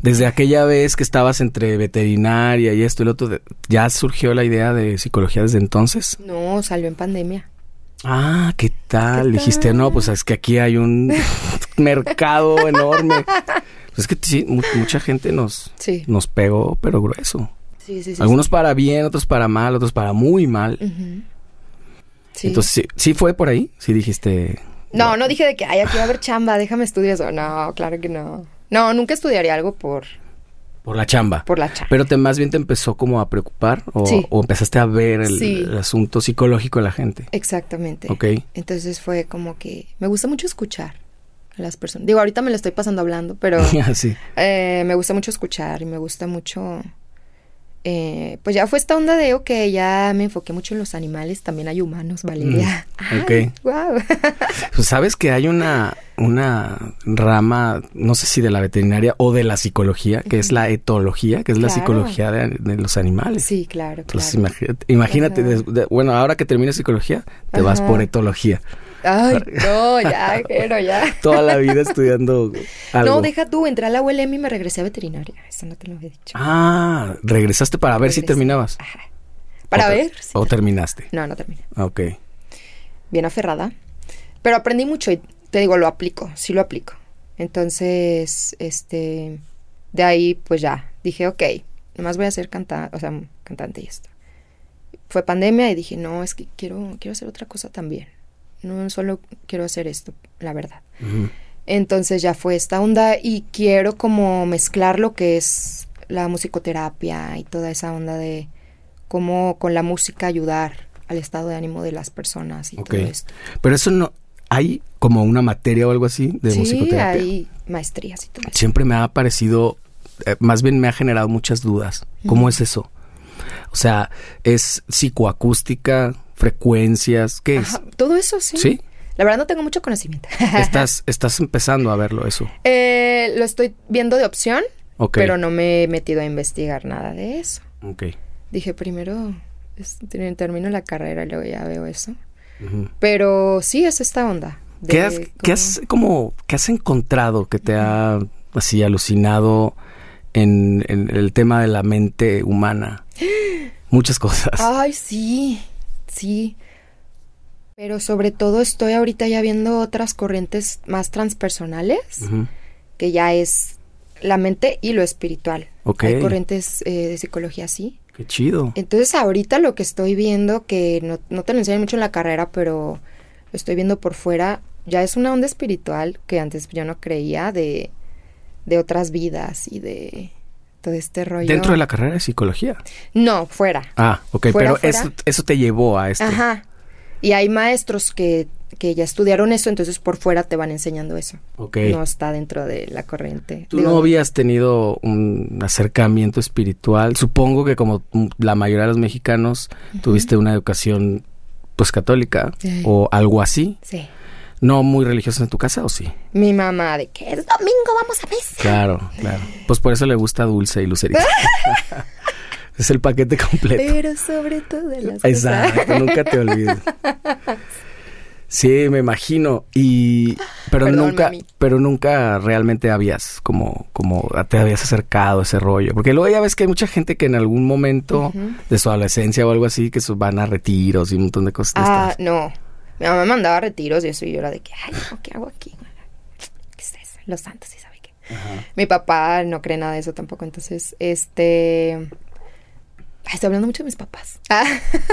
Desde aquella vez que estabas entre veterinaria y esto y lo otro, ¿ya surgió la idea de psicología desde entonces? No, salió en pandemia. Ah, ¿qué tal? ¿Qué Dijiste, tal? no, pues es que aquí hay un mercado enorme. Pues es que sí, mu- mucha gente nos, Sí. nos pegó, pero grueso. Sí, sí, sí. Algunos para bien, otros para mal, otros para muy mal. Entonces, sí, sí fue por ahí, sí dijiste... no, no dije de que, ay, aquí va a haber chamba, déjame estudiar eso. No, claro que no. No, nunca estudiaría algo por, Por la chamba. por la chamba. Pero te más bien te empezó como a preocupar o, Sí. o empezaste a ver el, Sí. el asunto psicológico de la gente. Exactamente. Ok. Entonces fue como que me gusta mucho escuchar a las personas. Digo, ahorita me lo estoy pasando hablando, pero sí. eh, me gusta mucho escuchar y me gusta mucho... eh, pues ya fue esta onda de, ok, ya me enfoqué mucho en los animales, también hay humanos, Valeria. Mm, ok. wow. Pues sabes que hay una, una rama, no sé si de la veterinaria o de la psicología, que es la etología, que es la psicología de, de los animales. sí, claro, Entonces claro. imagínate, de- bueno, ahora que termines psicología, te vas por etología. Ay, no, ya, pero ya. Toda la vida estudiando algo. No, deja tú, entré a la ULM y me regresé a veterinaria. Eso no te lo había dicho. Ah, regresaste para ver si terminabas. Ajá. Para O te- ver. si O ter- terminaste. No, no terminé. Ah, Ok. Bien aferrada. Pero aprendí mucho y te digo, lo aplico, sí lo aplico. Entonces, este, de ahí pues ya, dije, ok, nomás voy a ser cantante, o sea, cantante y esto. Fue pandemia y dije, no, es que quiero, quiero hacer otra cosa también. No solo quiero hacer esto, la verdad. Entonces ya fue esta onda y quiero como mezclar lo que es la musicoterapia y toda esa onda de cómo con la música ayudar al estado de ánimo de las personas y todo esto. Pero eso no. ¿Hay como una materia o algo así de sí, musicoterapia? hay maestrías y todo eso. Siempre me ha parecido. eh, más bien me ha generado muchas dudas. ¿Cómo es eso? O sea, ¿es psicoacústica? ¿Frecuencias? ¿Qué es? Ajá, todo eso sí. ¿Sí? La verdad no tengo mucho conocimiento. Estás, estás empezando a verlo eso. Eh, lo estoy viendo de opción, pero no me he metido a investigar nada de eso. Ok. Dije primero es- termino la carrera y luego ya veo eso. Pero sí es esta onda. de ¿Qué has, qué has como, qué has encontrado que te ha así alucinado en, en el tema de la mente humana? Muchas cosas. Ay, sí, sí. Pero sobre todo estoy ahorita ya viendo otras corrientes más transpersonales, que ya es la mente y lo espiritual. Hay corrientes eh, de psicología así. Qué chido. Entonces ahorita lo que estoy viendo, que no, no te lo enseñan mucho en la carrera, pero lo estoy viendo por fuera, ya es una onda espiritual que antes yo no creía de, de otras vidas y de todo este rollo. Dentro de la carrera de psicología. No, fuera. Ah, ok, Fuera, pero fuera. Eso, eso te llevó a esto. Ajá. Y hay maestros que, que ya estudiaron eso, entonces por fuera te van enseñando eso. Ok. No está dentro de la corriente. ¿Tú Digo, no habías tenido un acercamiento espiritual? Supongo que como la mayoría de los mexicanos tuviste una educación pues católica Sí. o algo así. Sí. No muy religiosa en tu casa o sí. Mi mamá de que es domingo, vamos a misa. Claro, claro. Pues por eso le gusta dulce y lucerita. es el paquete completo. Pero sobre todo de las Exacto, cosas. nunca te olvides. Sí, me imagino. Y pero Perdón, nunca, mami. pero nunca realmente habías como, como te habías acercado a ese rollo. Porque luego ya ves que hay mucha gente que en algún momento de su adolescencia o algo así, que van a retiros y un montón de cosas. Ah, no. Mi mamá me mandaba retiros y eso y yo era de que, ay, no, ¿qué hago aquí? ¿Qué es eso? Los santos, sí sabe qué. Mi papá no cree nada de eso tampoco, entonces, este... Ay, estoy hablando mucho de mis papás. Ah,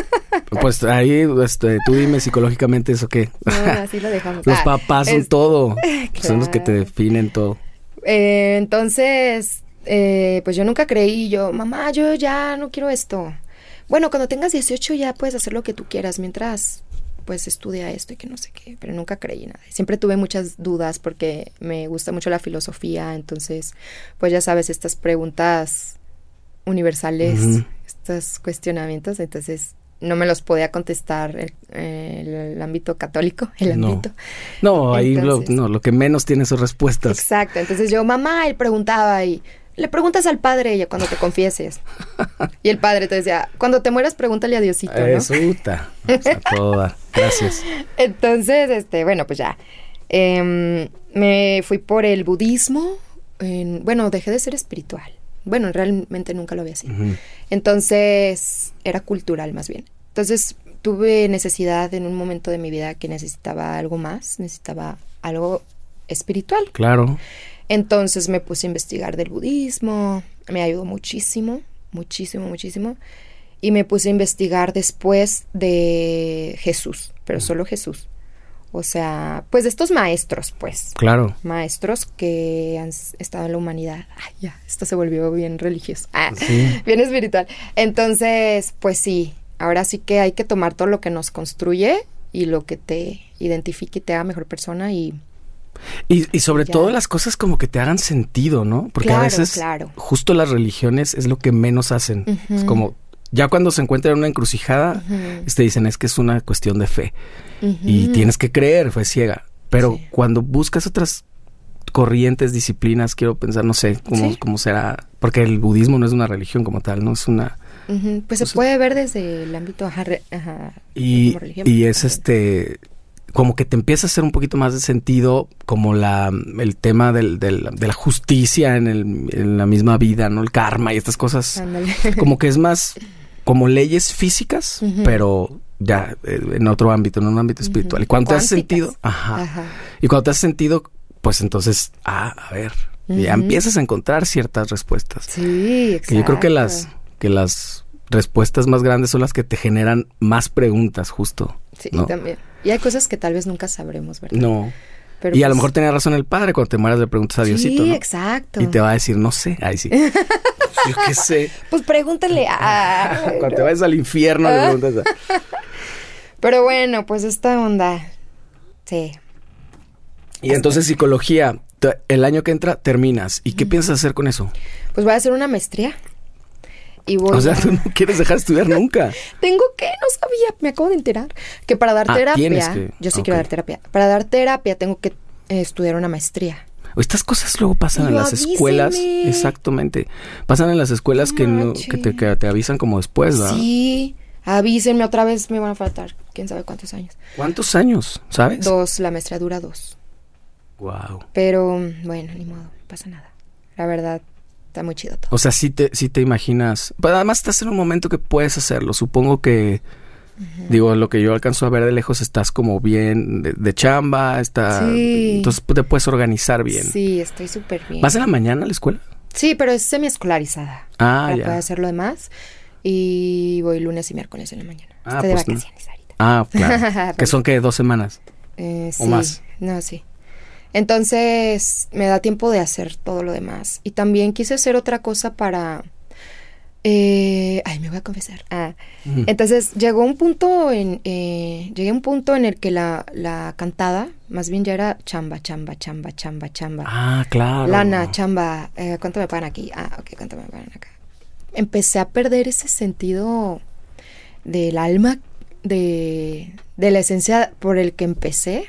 Pues ahí, este, tú dime psicológicamente eso qué. no, así lo dejamos. Los Ah, papás son es- todo. Son los que te definen todo. Eh, entonces, eh, pues yo nunca creí, yo, mamá, yo ya no quiero esto. Bueno, cuando tengas 18 ya puedes hacer lo que tú quieras, mientras pues estudia esto y que no sé qué, pero nunca creí nada. Siempre tuve muchas dudas porque me gusta mucho la filosofía, entonces, pues ya sabes, estas preguntas universales, estos cuestionamientos, entonces no me los podía contestar el, el- el ámbito católico, el No. ámbito. No, ahí lo, no, lo que menos tiene sus respuestas. Exacto, entonces yo, mamá, él preguntaba y le preguntas al padre ella cuando te confieses. Y el padre te decía, cuando te mueras pregúntale a Diosito, ¿no? O sea, toda. Gracias. Entonces, este, bueno, pues ya. Em, me fui por el budismo. en- bueno, dejé de ser espiritual. Bueno, realmente nunca lo había sido. Entonces, era cultural más bien. Entonces, tuve necesidad en un momento de mi vida que necesitaba algo más, necesitaba algo espiritual. Claro. Entonces me puse a investigar del budismo, me ayudó muchísimo, muchísimo, muchísimo. Y me puse a investigar después de Jesús, pero solo Jesús. O sea, pues de estos maestros, pues. Claro. Maestros que han estado en la humanidad. Ay, ya, esto se volvió bien religioso. Ah, Sí. bien espiritual. Entonces, pues sí, ahora sí que hay que tomar todo lo que nos construye y lo que te identifique y te haga mejor persona y Y, y sobre Ya. todo las cosas como que te hagan sentido, ¿no? Porque a veces claro. justo las religiones es lo que menos hacen. Es como, ya cuando se encuentran en una encrucijada, te dicen es que es una cuestión de fe. Y tienes que creer, fue ciega. Pero Sí. cuando buscas otras corrientes, disciplinas, quiero pensar, no sé cómo, Sí. cómo será. Porque el budismo no es una religión como tal, no es una... Pues se Pues- puede ver desde el ámbito ajá, Y, religión, y es este como que te empieza a hacer un poquito más de sentido como la el tema del, del- de la justicia en, el, en la misma vida, ¿no? El karma y estas cosas. Ándale. Como que es más como leyes físicas, pero ya eh, en otro ámbito, en un ámbito espiritual. Y cuando te Cuánticas. sentido, ajá. Ajá. Y cuando te hace sentido, pues entonces, ah, a ver, ya Ujú. empiezas a encontrar ciertas respuestas. Sí, exacto. Que yo creo que las que las respuestas más grandes son las que te generan más preguntas, justo. Sí, ¿no? también. Y hay cosas que tal vez nunca sabremos, ¿verdad? No. Pero y a lo pues- mejor tenía razón el padre cuando te mueras le preguntas a Diosito, Sí, ¿no? exacto. Y te va a decir, no sé. Ahí sí. Yo qué sé. Pues pregúntale a... Cuando te vayas al infierno le preguntas a... Pero bueno, pues esta onda. Sí. Y entonces psicología, el año que entra terminas. ¿Y qué piensas hacer con eso? Pues voy a hacer una maestría. Y voy O sea, a- tú no quieres dejar de estudiar nunca. Tengo que, no sabía, me acabo de enterar. Que para dar Ah, terapia, que- yo sí quiero dar terapia. Para dar terapia tengo que eh, estudiar una maestría. Estas cosas luego pasan en las escuelas. Exactamente. Pasan en las escuelas No que, no, que, te, manches. que te avisan como después, ¿verdad? Sí, avísenme otra vez, me van a faltar quién sabe cuántos años. ¿Cuántos años? ¿Sabes? Dos, la maestría dura dos. Wow. Pero bueno, ni modo, no pasa nada. La verdad, está muy chido todo. O sea, sí te, sí te imaginas. Pero además estás en un momento que puedes hacerlo. Supongo que, digo, lo que yo alcanzo a ver de lejos, estás como bien de, de chamba, está. Sí. Entonces te puedes organizar bien. Sí, estoy súper bien. ¿Vas en la mañana a la escuela? Sí, pero es semiescolarizada. Ah, para ya. poder hacer lo demás. Y voy lunes y miércoles en la mañana. Ah, Estoy de pues no. vacaciones ahorita. Ah, claro. que son que dos semanas. Eh, ¿O sí. más? No, sí. Entonces me da tiempo de hacer todo lo demás. Y también quise hacer otra cosa para... eh, ay, me voy a confesar. Ah, entonces llegó un punto en... eh, llegué a un punto en el que la, la cantada, más bien ya era chamba, chamba, chamba, chamba, chamba. Ah, claro. Lana, chamba, eh, ¿cuánto me pagan aquí? Ah, ok, ¿cuánto me pagan acá? Empecé a perder ese sentido del alma de, de la esencia por el que empecé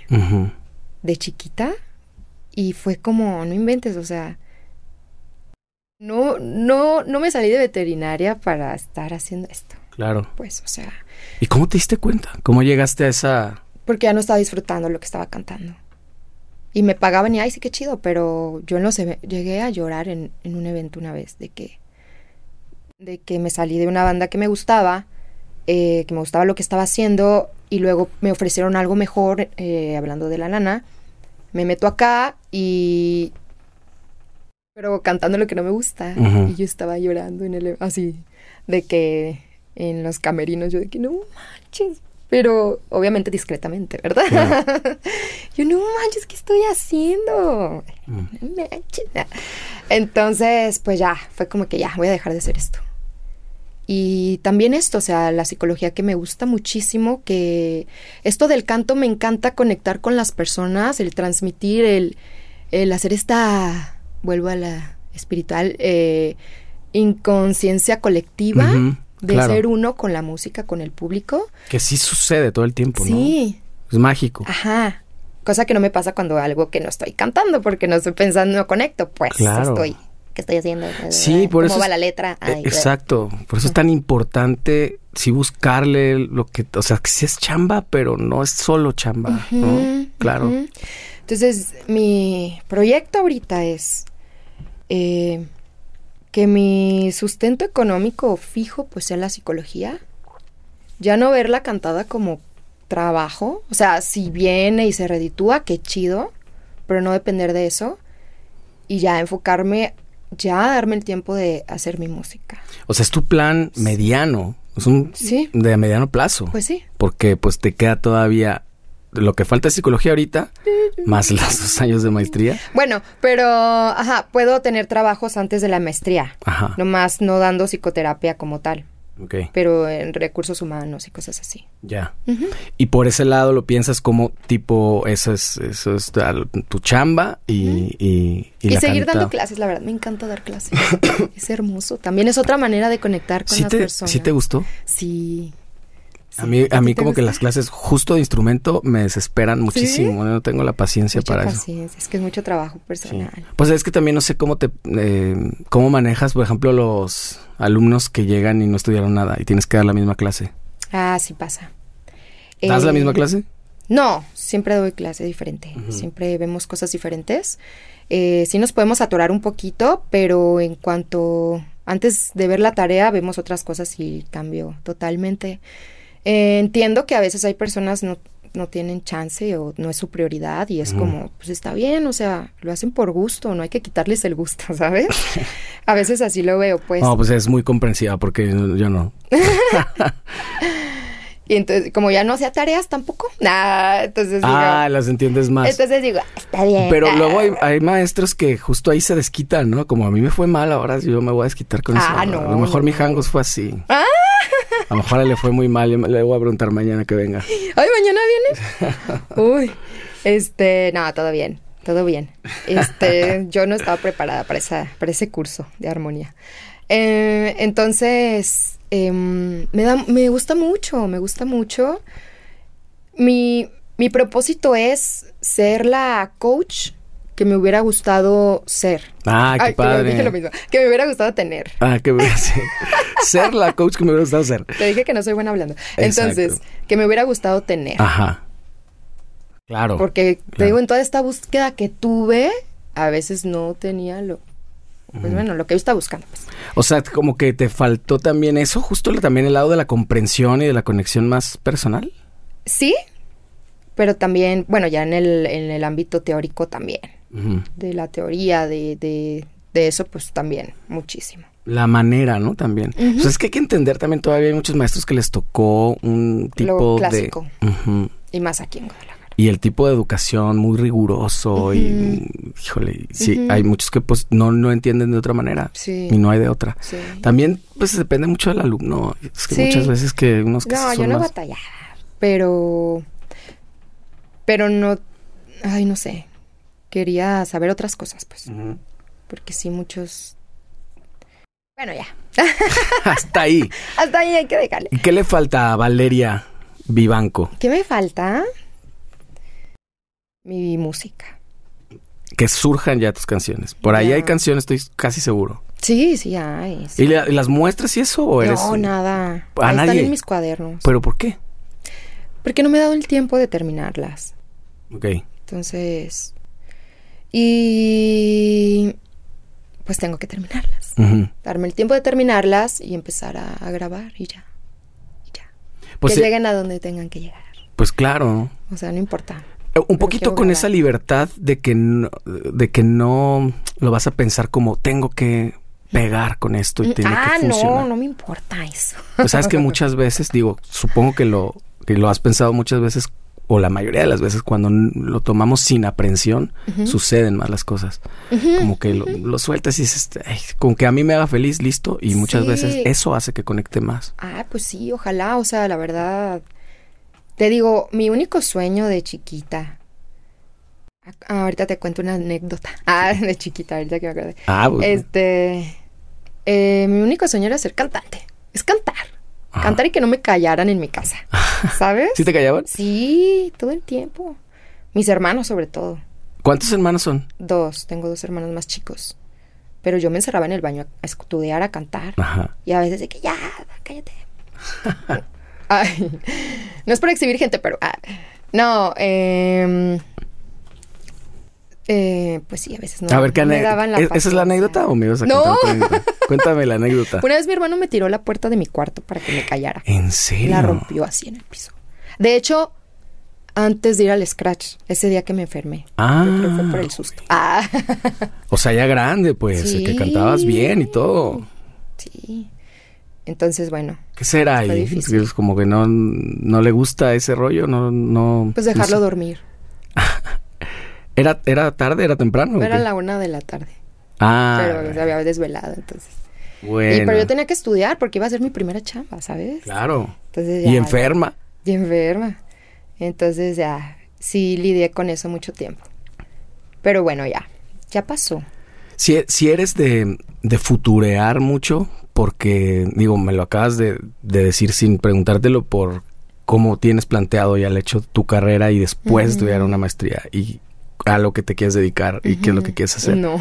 de chiquita y fue como, no inventes, o sea, no, no, no me salí de veterinaria para estar haciendo esto, Claro. pues, o sea, ¿Y cómo te diste cuenta? ¿Cómo llegaste a esa... porque ya no estaba disfrutando lo que estaba cantando. Y me pagaban y, ay, sí, qué chido, pero yo los eve- llegué a llorar en, en un evento una vez de que, de que me salí de una banda que me gustaba, eh, que me gustaba lo que estaba haciendo y luego me ofrecieron algo mejor, eh, hablando de la lana. Me meto acá y... Pero cantando lo que no me gusta. Y yo estaba llorando en el... Así, de que en los camerinos yo de que no manches. Pero obviamente discretamente, ¿verdad? Yo no manches, ¿qué estoy haciendo? Mm. No manches. Entonces, pues ya, fue como que ya, voy a dejar de hacer esto. Y también esto, o sea, la psicología que me gusta muchísimo, que esto del canto me encanta conectar con las personas, el transmitir, el, el hacer esta, vuelvo a la espiritual, eh, inconsciencia colectiva de claro. ser uno con la música, con el público. Que sí sucede todo el tiempo, ¿no? Sí, Es mágico. ajá. Cosa que no me pasa cuando algo que no estoy cantando, porque no estoy pensando, no conecto, pues Claro. estoy. ¿Qué estoy haciendo? Sí, por ¿Cómo eso va es- la letra? Eh, Ay, Exacto. Por eso es tan importante sí buscarle lo que, o sea, que sí es chamba, pero no es solo chamba, ¿no? Claro. Entonces, mi proyecto ahorita es eh, que mi sustento económico fijo pues sea la psicología. Ya no verla cantada como trabajo. O sea, si viene y se reditúa, qué chido, pero no depender de eso. Y ya enfocarme, ya darme el tiempo de hacer mi música. O sea, es tu plan mediano, es un Sí. de mediano plazo. Pues sí. porque pues te queda todavía lo que falta es psicología ahorita, más los dos años de maestría. Bueno, pero, ajá, puedo tener trabajos antes de la maestría. Ajá. Nomás no dando psicoterapia como tal, Ok, pero en recursos humanos y cosas así. ya. Y por ese lado lo piensas como tipo, eso es, eso es tu chamba y, y, Y, la seguir canta- dando clases, la verdad, me encanta dar clases. es hermoso. También es otra manera de conectar con ¿Sí las te, personas. ¿Sí te gustó? Sí. A mí, a mí como que las clases justo de instrumento me desesperan muchísimo. No tengo la paciencia Mucha para eso. paciencia, es que es mucho trabajo Sí. personal. Pues es que también no sé cómo te, eh, cómo manejas, por ejemplo, los alumnos que llegan y no estudiaron nada y tienes que dar la misma clase. Ah, sí pasa. ¿Das la Eh, misma clase? No, siempre doy clase diferente. Siempre vemos cosas diferentes. Eh, sí nos podemos atorar un poquito, pero en cuanto antes de ver la tarea vemos otras cosas y cambio totalmente. Eh, entiendo que a veces hay personas no no tienen chance o no es su prioridad y es como, pues está bien, o sea, lo hacen por gusto, no hay que quitarles el gusto, ¿sabes? a veces así lo veo, pues. No, pues es muy comprensiva porque yo no. Y entonces, como ya no hacía tareas tampoco, nah, entonces digo, Ah, las entiendes más. entonces digo, está bien. Pero ah. luego hay, hay maestros que justo ahí se desquitan, ¿no? Como a mí me fue mal, ahora yo me voy a desquitar con Ah, eso. no, a lo mejor no, mi. Jangos fue así. Ah. A lo mejor le fue muy mal. Le voy a preguntar mañana que venga. Ay, mañana vienes. Uy, este, no, todo bien, todo bien. Este, yo no estaba preparada para esa, para ese curso de armonía. Eh, entonces, em, me da, me gusta mucho, me gusta mucho. Mi, mi propósito es ser la coach que me hubiera gustado ser. Ah, qué Ay, que padre. dije lo mismo, que me hubiera gustado tener. Ah, qué bien. sí. ser la coach que me hubiera gustado ser. Te dije que no soy buena hablando. Entonces, que me hubiera gustado tener. Ajá. Claro. Porque te digo, en toda esta búsqueda que tuve, a veces no tenía lo, pues bueno, lo que yo estaba buscando. pues. O sea, como que te faltó también eso, justo también el lado de la comprensión y de la conexión más personal. Sí, pero también, bueno, ya en el, en el ámbito teórico también, De la teoría, de, de, de eso, pues también, muchísimo. La manera, ¿no? También. Ujú. Pues es que hay que entender también, todavía hay muchos maestros que les tocó un tipo clásico. de... Y más aquí en Guadalajara. Y el tipo de educación muy riguroso y, híjole, sí, hay muchos que pues no, no entienden de otra manera Sí. y no hay de otra. Sí. También pues depende mucho del alumno. Es que Sí. muchas veces que unos que No, son yo no más- batallaba, pero, pero no, ay, no sé, quería saber otras cosas, pues, porque sí, muchos, bueno, ya, Hasta ahí. hasta ahí hay que dejarle. ¿Y qué le falta a Valeria Vivanco. ¿Qué me falta? Mi música. Que surjan ya tus canciones. Por ahí hay canciones, estoy casi seguro. Sí, sí, hay. sí. ¿Y, la- y las muestras y eso o eres...? No, nada. ¿A Ahí nadie? están en mis cuadernos. ¿Pero por qué? Porque no me he dado el tiempo de terminarlas. Ok. Entonces. Y. Pues tengo que terminarlas. Darme el tiempo de terminarlas y empezar a, a grabar y ya. Y ya. Pues, que lleguen a donde tengan que llegar. pues claro. O sea, no importa. Eh, Un poquito con grabar. esa libertad de que no, de que no lo vas a pensar como tengo que pegar con esto y tiene ah, que funcionar. no, no me importa eso. Pues sabes que muchas veces, digo, supongo que lo, que lo has pensado muchas veces, o la mayoría de las veces, cuando lo tomamos sin aprensión, suceden más las cosas. Como que lo, lo sueltas y dices, "Ay, con que a mí me haga feliz, listo. Y muchas Sí. veces eso hace que conecte más. Ah, pues sí, ojalá, o sea, la verdad. Te digo, mi único sueño de chiquita. Ah, ahorita te cuento una anécdota. Ah, de chiquita, ahorita que me acordé. Ah, pues, Este. eh, mi único sueño era ser cantante. Es cantar. Ajá. Cantar y que no me callaran en mi casa. ¿Sabes? ¿Sí te callaban? Sí, todo el tiempo. Mis hermanos, sobre todo. ¿Cuántos hermanos son? Dos, tengo dos hermanos más chicos. Pero yo me encerraba en el baño a estudiar, a cantar. Ajá. Y a veces de que ya, cállate. Ay, no es por exhibir gente, pero... ah, no, eh, eh, pues sí, a veces no. a ver, ¿qué me anécdota? daban la ¿Esa es la anécdota o me ibas a No. contar otra anécdota? Cuéntame la anécdota. Una vez mi hermano me tiró la puerta de mi cuarto para que me callara. ¿En serio? La rompió así en el piso. De hecho, antes de ir al scratch, ese día que me enfermé. Ah. Yo creo que fue por el susto. Ah, O sea, ya grande, pues, Sí. que cantabas bien y todo. sí. Entonces, bueno, ¿Qué será ahí? Es como que no, no le gusta ese rollo, no, no. pues no dejarlo sé. dormir. ¿Era, ¿Era tarde, era temprano? Era la una de la tarde. Ah, pero se había desvelado, entonces. bueno. Y, pero yo tenía que estudiar porque iba a ser mi primera chamba, ¿sabes? Claro. Entonces Y ya- enferma. Y enferma. Entonces ya, sí lidié con eso mucho tiempo. Pero bueno, ya, ya pasó. Si, si eres de, de futurear mucho, porque, digo, me lo acabas de, de decir sin preguntártelo por cómo tienes planteado ya el hecho tu carrera y después Ujú. estudiar una maestría y a lo que te quieres dedicar y qué es lo que quieres hacer. No,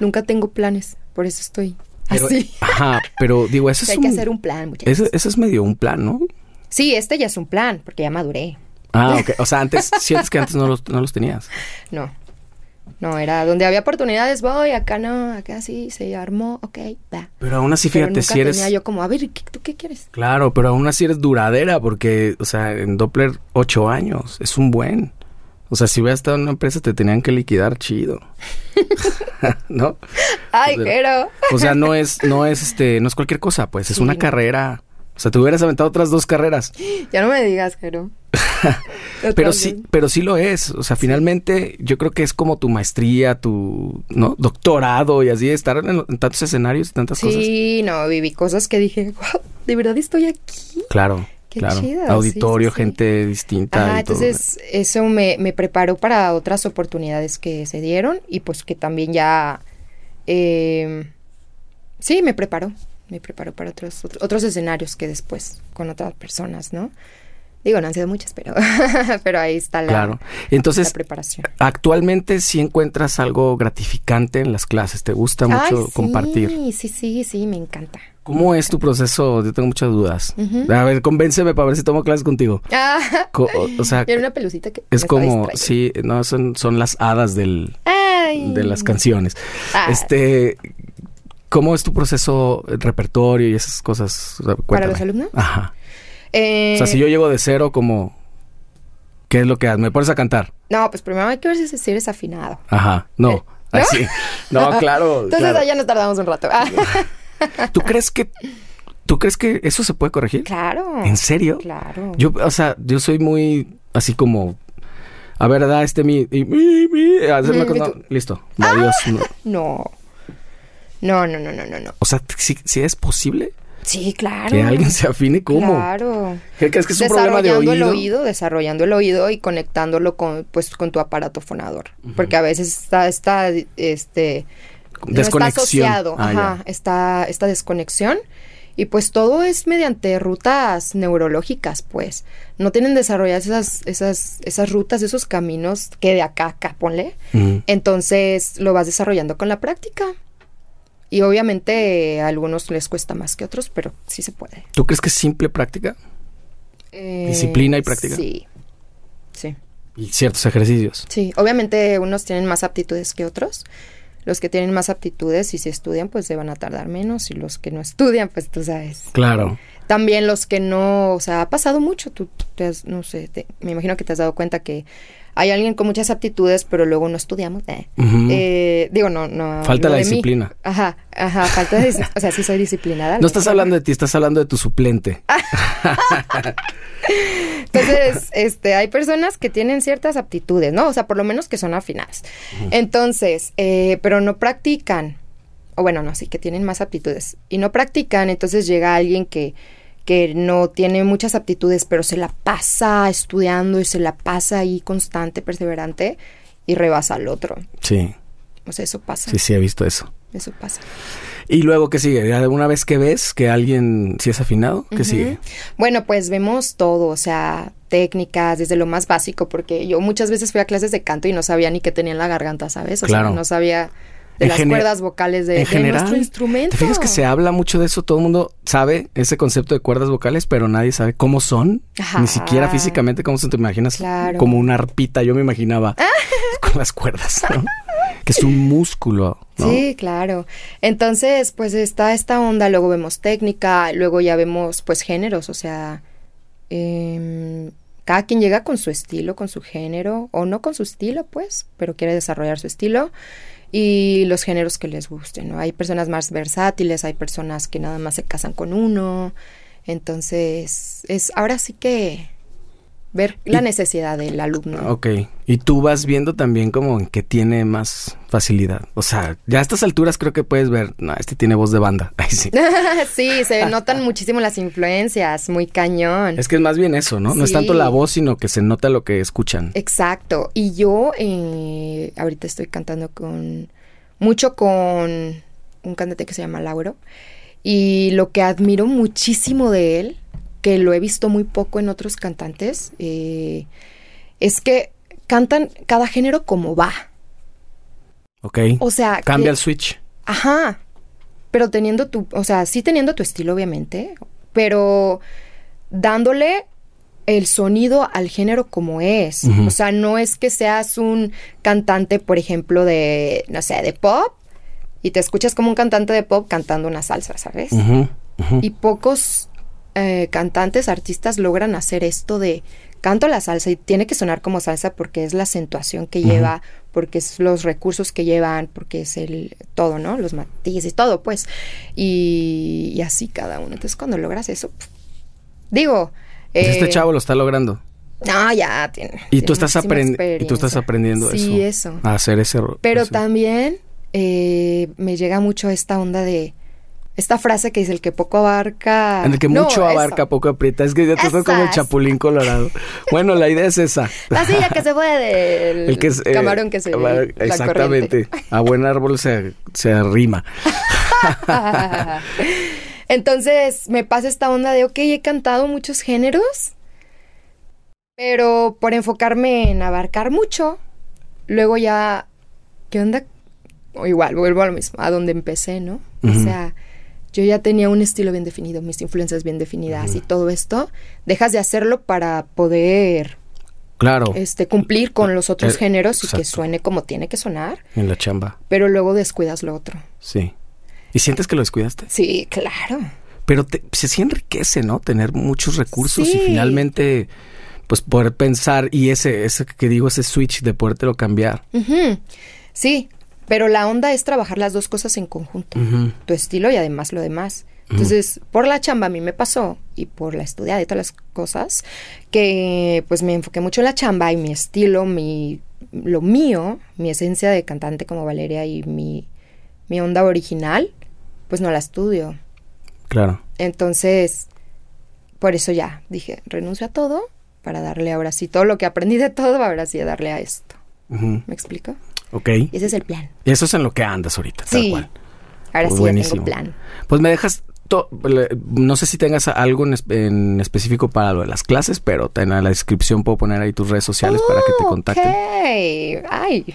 nunca tengo planes, por eso estoy Pero- así. Ajá, pero digo, eso O sea, es hay que hacer un plan, muchachos. Eso, eso es medio un plan, ¿no? Sí, este ya es un plan, porque ya maduré. Ah, ok. O sea, antes, sientes que antes no los, no los tenías. No, no, era donde había oportunidades, voy, acá no, acá sí, se armó, ok, va. Pero aún así, Pero fíjate, nunca si eres... tenía yo como, a ver, ¿qué- ¿tú qué quieres? Claro, pero aún así eres duradera porque, o sea, en Doppler ocho años, es un buen. O sea, si hubieras estado en una empresa te tenían que liquidar chido. ¿No? Ay, O sea, pero... O sea, no es, no es este, no es cualquier cosa, pues, es Sí, una carrera. O sea, te hubieras aventado otras dos carreras. Ya no me digas, Jero. Pero sí, pero sí lo es. O sea, finalmente yo creo que es como tu maestría, tu ¿no? doctorado y así, estar en, en tantos escenarios y tantas cosas. Sí, no, viví cosas que dije, wow, ¿de verdad estoy aquí? Claro, Qué claro. chido, Auditorio, sí, sí. gente distinta. Ajá, y todo. entonces eso me, me preparó para otras oportunidades que se dieron y pues que también ya, eh, sí, me preparó, me preparó para otros, otros, otros escenarios que después con otras personas, ¿no? Digo, no han sido muchas, pero, pero ahí está la, Claro. la Entonces, preparación. actualmente sí encuentras algo gratificante en las clases. ¿Te gusta mucho Ay, sí, compartir? Sí, sí, sí, me encanta. ¿Cómo es tu proceso? Yo tengo muchas dudas. A ver, convénceme para ver si tomo clases contigo. Ah, Co- o, sea, era una pelucita que es como, sí, no, son, son las hadas del, Ay. de las canciones. Ah. Este, ¿cómo es tu proceso, el repertorio y esas cosas? ¿Para los alumnos? Ajá. Eh, O sea, si yo llego de cero, como, ¿qué es lo que haces? ¿Me pones a cantar? No, pues primero hay que ver si si eres afinado. Ajá, no. Eh, Así. No, claro. Entonces claro. allá nos tardamos un rato. Ah, ¿Tú crees que, tú crees que eso se puede corregir? claro. ¿En serio? Claro. Yo, o sea, yo soy muy así como, a ver, da este mi, y mi, mi, hacerme Mm, con- no, listo, adiós. no. No. No, no, no, no, no. O sea, si, si es posible Sí, claro. que alguien se afine, ¿cómo? Claro. ¿Qué crees que es un problema de desarrollando oído? el oído, desarrollando el oído y conectándolo con, pues, con tu aparato fonador. Porque a veces está, está, este, no está Desconexión. asociado, Ah, ajá, está esta desconexión Y pues todo es mediante rutas neurológicas, pues. No tienen desarrolladas esas, esas, esas rutas, esos caminos que de acá a acá, ponle. Entonces lo vas desarrollando con la práctica. Y obviamente a algunos les cuesta más que a otros, pero sí se puede. ¿Tú crees que es simple práctica? Eh, Disciplina y práctica. Sí. Sí. Y ciertos ejercicios. Sí. Obviamente unos tienen más aptitudes que otros. Los que tienen más aptitudes y si estudian, pues se van a tardar menos. Y los que no estudian, pues tú sabes. Claro. También los que no, o sea, ha pasado mucho. Tú te has, no sé, te- me imagino que te has dado cuenta que hay alguien con muchas aptitudes, pero luego no estudiamos. eh. Eh, digo, no, no. Falta no la mí. disciplina. Ajá, ajá, falta de, o sea, sí soy disciplinada. No estás hablando de ti, estás hablando de tu suplente. Entonces, este, hay personas que tienen ciertas aptitudes, ¿no? O sea, por lo menos que son afinadas. Entonces, eh, pero no practican. O bueno, no, sí, que tienen más aptitudes. Y no practican, entonces llega alguien que, que no tiene muchas aptitudes, pero se la pasa estudiando y se la pasa ahí constante, perseverante, y rebasa al otro. Sí, O sea, eso pasa. sí, sí, he visto eso. Eso pasa. Y luego, ¿qué sigue? Ya Una vez que ves que alguien sí es afinado, ¿qué Ujú. sigue? Bueno, pues vemos todo, o sea, técnicas, desde lo más básico, porque yo muchas veces fui a clases de canto y no sabía ni qué tenía en la garganta, ¿sabes? O Claro. sea, no sabía En las cuerdas vocales de, en de general, nuestro instrumento. ¿Te fijas que se habla mucho de eso? Todo el mundo sabe ese concepto de cuerdas vocales, pero nadie sabe cómo son. Ajá. Ni siquiera físicamente cómo son. Te imaginas Claro. como una arpita. Yo me imaginaba con las cuerdas, ¿no? que es un músculo, ¿no? Sí, claro. Entonces, pues está esta onda, luego vemos técnica, luego ya vemos pues géneros, o sea, em, cada quien llega con su estilo, con su género, o no con su estilo, pues, pero quiere desarrollar su estilo y los géneros que les gusten, ¿no? Hay personas más versátiles, hay personas que nada más se casan con uno, entonces es ahora sí que ver la Y- necesidad del alumno. Ok. Y tú vas viendo también como en qué tiene más facilidad. O sea, ya a estas alturas creo que puedes ver, no, este tiene voz de banda. Ay, sí. sí, se notan muchísimo las influencias, muy cañón. Es que es más bien eso, ¿no? No es tanto la voz, sino que se nota lo que escuchan. Exacto. Y yo eh, ahorita estoy cantando con mucho con un cantante que se llama Lauro. Y lo que admiro muchísimo de él, que lo he visto muy poco en otros cantantes, eh, es que cantan cada género como va. Ok. O sea, Cambia que- el switch. Ajá. Pero teniendo tu, o sea, sí teniendo tu estilo, obviamente, pero dándole el sonido al género como es. O sea, no es que seas un cantante, por ejemplo, de, no sé, de pop, y te escuchas como un cantante de pop cantando una salsa, ¿sabes? Y pocos eh, cantantes, artistas logran hacer esto de canto la salsa y tiene que sonar como salsa porque es la acentuación que lleva, porque es los recursos que llevan, porque es el todo, ¿no? Los matices, todo, pues. Y, y así cada uno. Entonces, cuando logras eso, digo. Pues este eh, chavo lo está logrando. No, ya tiene. Y tiene tú estás aprendiendo y tú estás aprendiendo Sí, eso. eso. A hacer ese ro- Pero ese- también eh, me llega mucho esta onda de. Esta frase que dice el que poco abarca. En el que No, mucho eso. abarca, poco aprieta. Es que ya tú estás como el chapulín colorado. Bueno, la idea es esa. La silla que se fue del El que es, eh, camarón que se la Exactamente. A buen árbol se, se arrima. Entonces me pasa esta onda de, ok, he cantado muchos géneros, pero por enfocarme en abarcar mucho, luego ya, ¿qué onda? O igual, vuelvo a lo mismo, a donde empecé, ¿no? O sea, yo ya tenía un estilo bien definido, mis influencias bien definidas y todo esto, dejas de hacerlo para poder Claro. este, cumplir con los otros Eh, géneros y que suene como tiene que sonar, En la chamba. pero luego descuidas lo otro. Sí. ¿Y sientes que lo descuidaste? Sí, claro. Pero te, se sí enriquece, ¿no? Tener muchos recursos y finalmente, pues poder pensar y ese, ese que digo, ese switch de podértelo cambiar. Ujú. Sí, pero la onda es trabajar las dos cosas en conjunto. Tu estilo y además lo demás. Entonces, por la chamba a mí me pasó y por la estudiada y todas las cosas, que pues me enfoqué mucho en la chamba y mi estilo, mi, lo mío, mi esencia de cantante como Valeria y mi, mi onda original, pues no la estudio. Claro. Entonces, por eso ya dije, renuncio a todo para darle ahora sí todo lo que aprendí de todo, ahora sí a darle a esto. ¿Me explico? Ok. Ese es el plan. Y eso es en lo que andas ahorita, tal Sí. cual. Ahora Pues sí buenísimo. ya tengo plan. Pues me dejas no sé si tengas algo en, específico para lo de las clases, pero en la descripción puedo poner ahí tus redes sociales para que te contacten. Ay.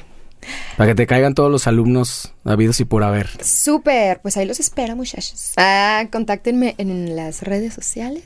Para que te caigan todos los alumnos habidos y por haber. Súper, pues ahí los espero, muchachos. Ah, contáctenme en las redes sociales.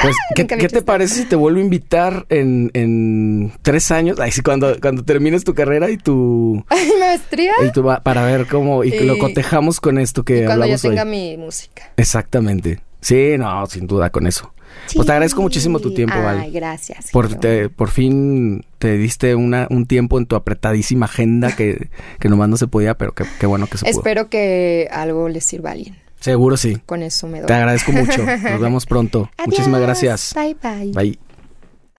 Pues, ¿qué, te parece si te vuelvo a invitar en, tres años? Ahí sí, cuando, cuando termines tu carrera y tu... maestría. Y tu, para ver cómo... Y, lo cotejamos con esto que y cuando yo tenga mi música. Exactamente. Sí, no, sin duda con eso. Pues te agradezco muchísimo tu tiempo, Ay, gracias. Por, por fin te diste una, un tiempo en tu apretadísima agenda que, que nomás no se podía, pero qué bueno que se pudo. Espero que algo les sirva a alguien. Seguro sí. Con eso me doy. Te agradezco mucho. Nos vemos pronto. Muchísimas gracias. Bye bye. Bye.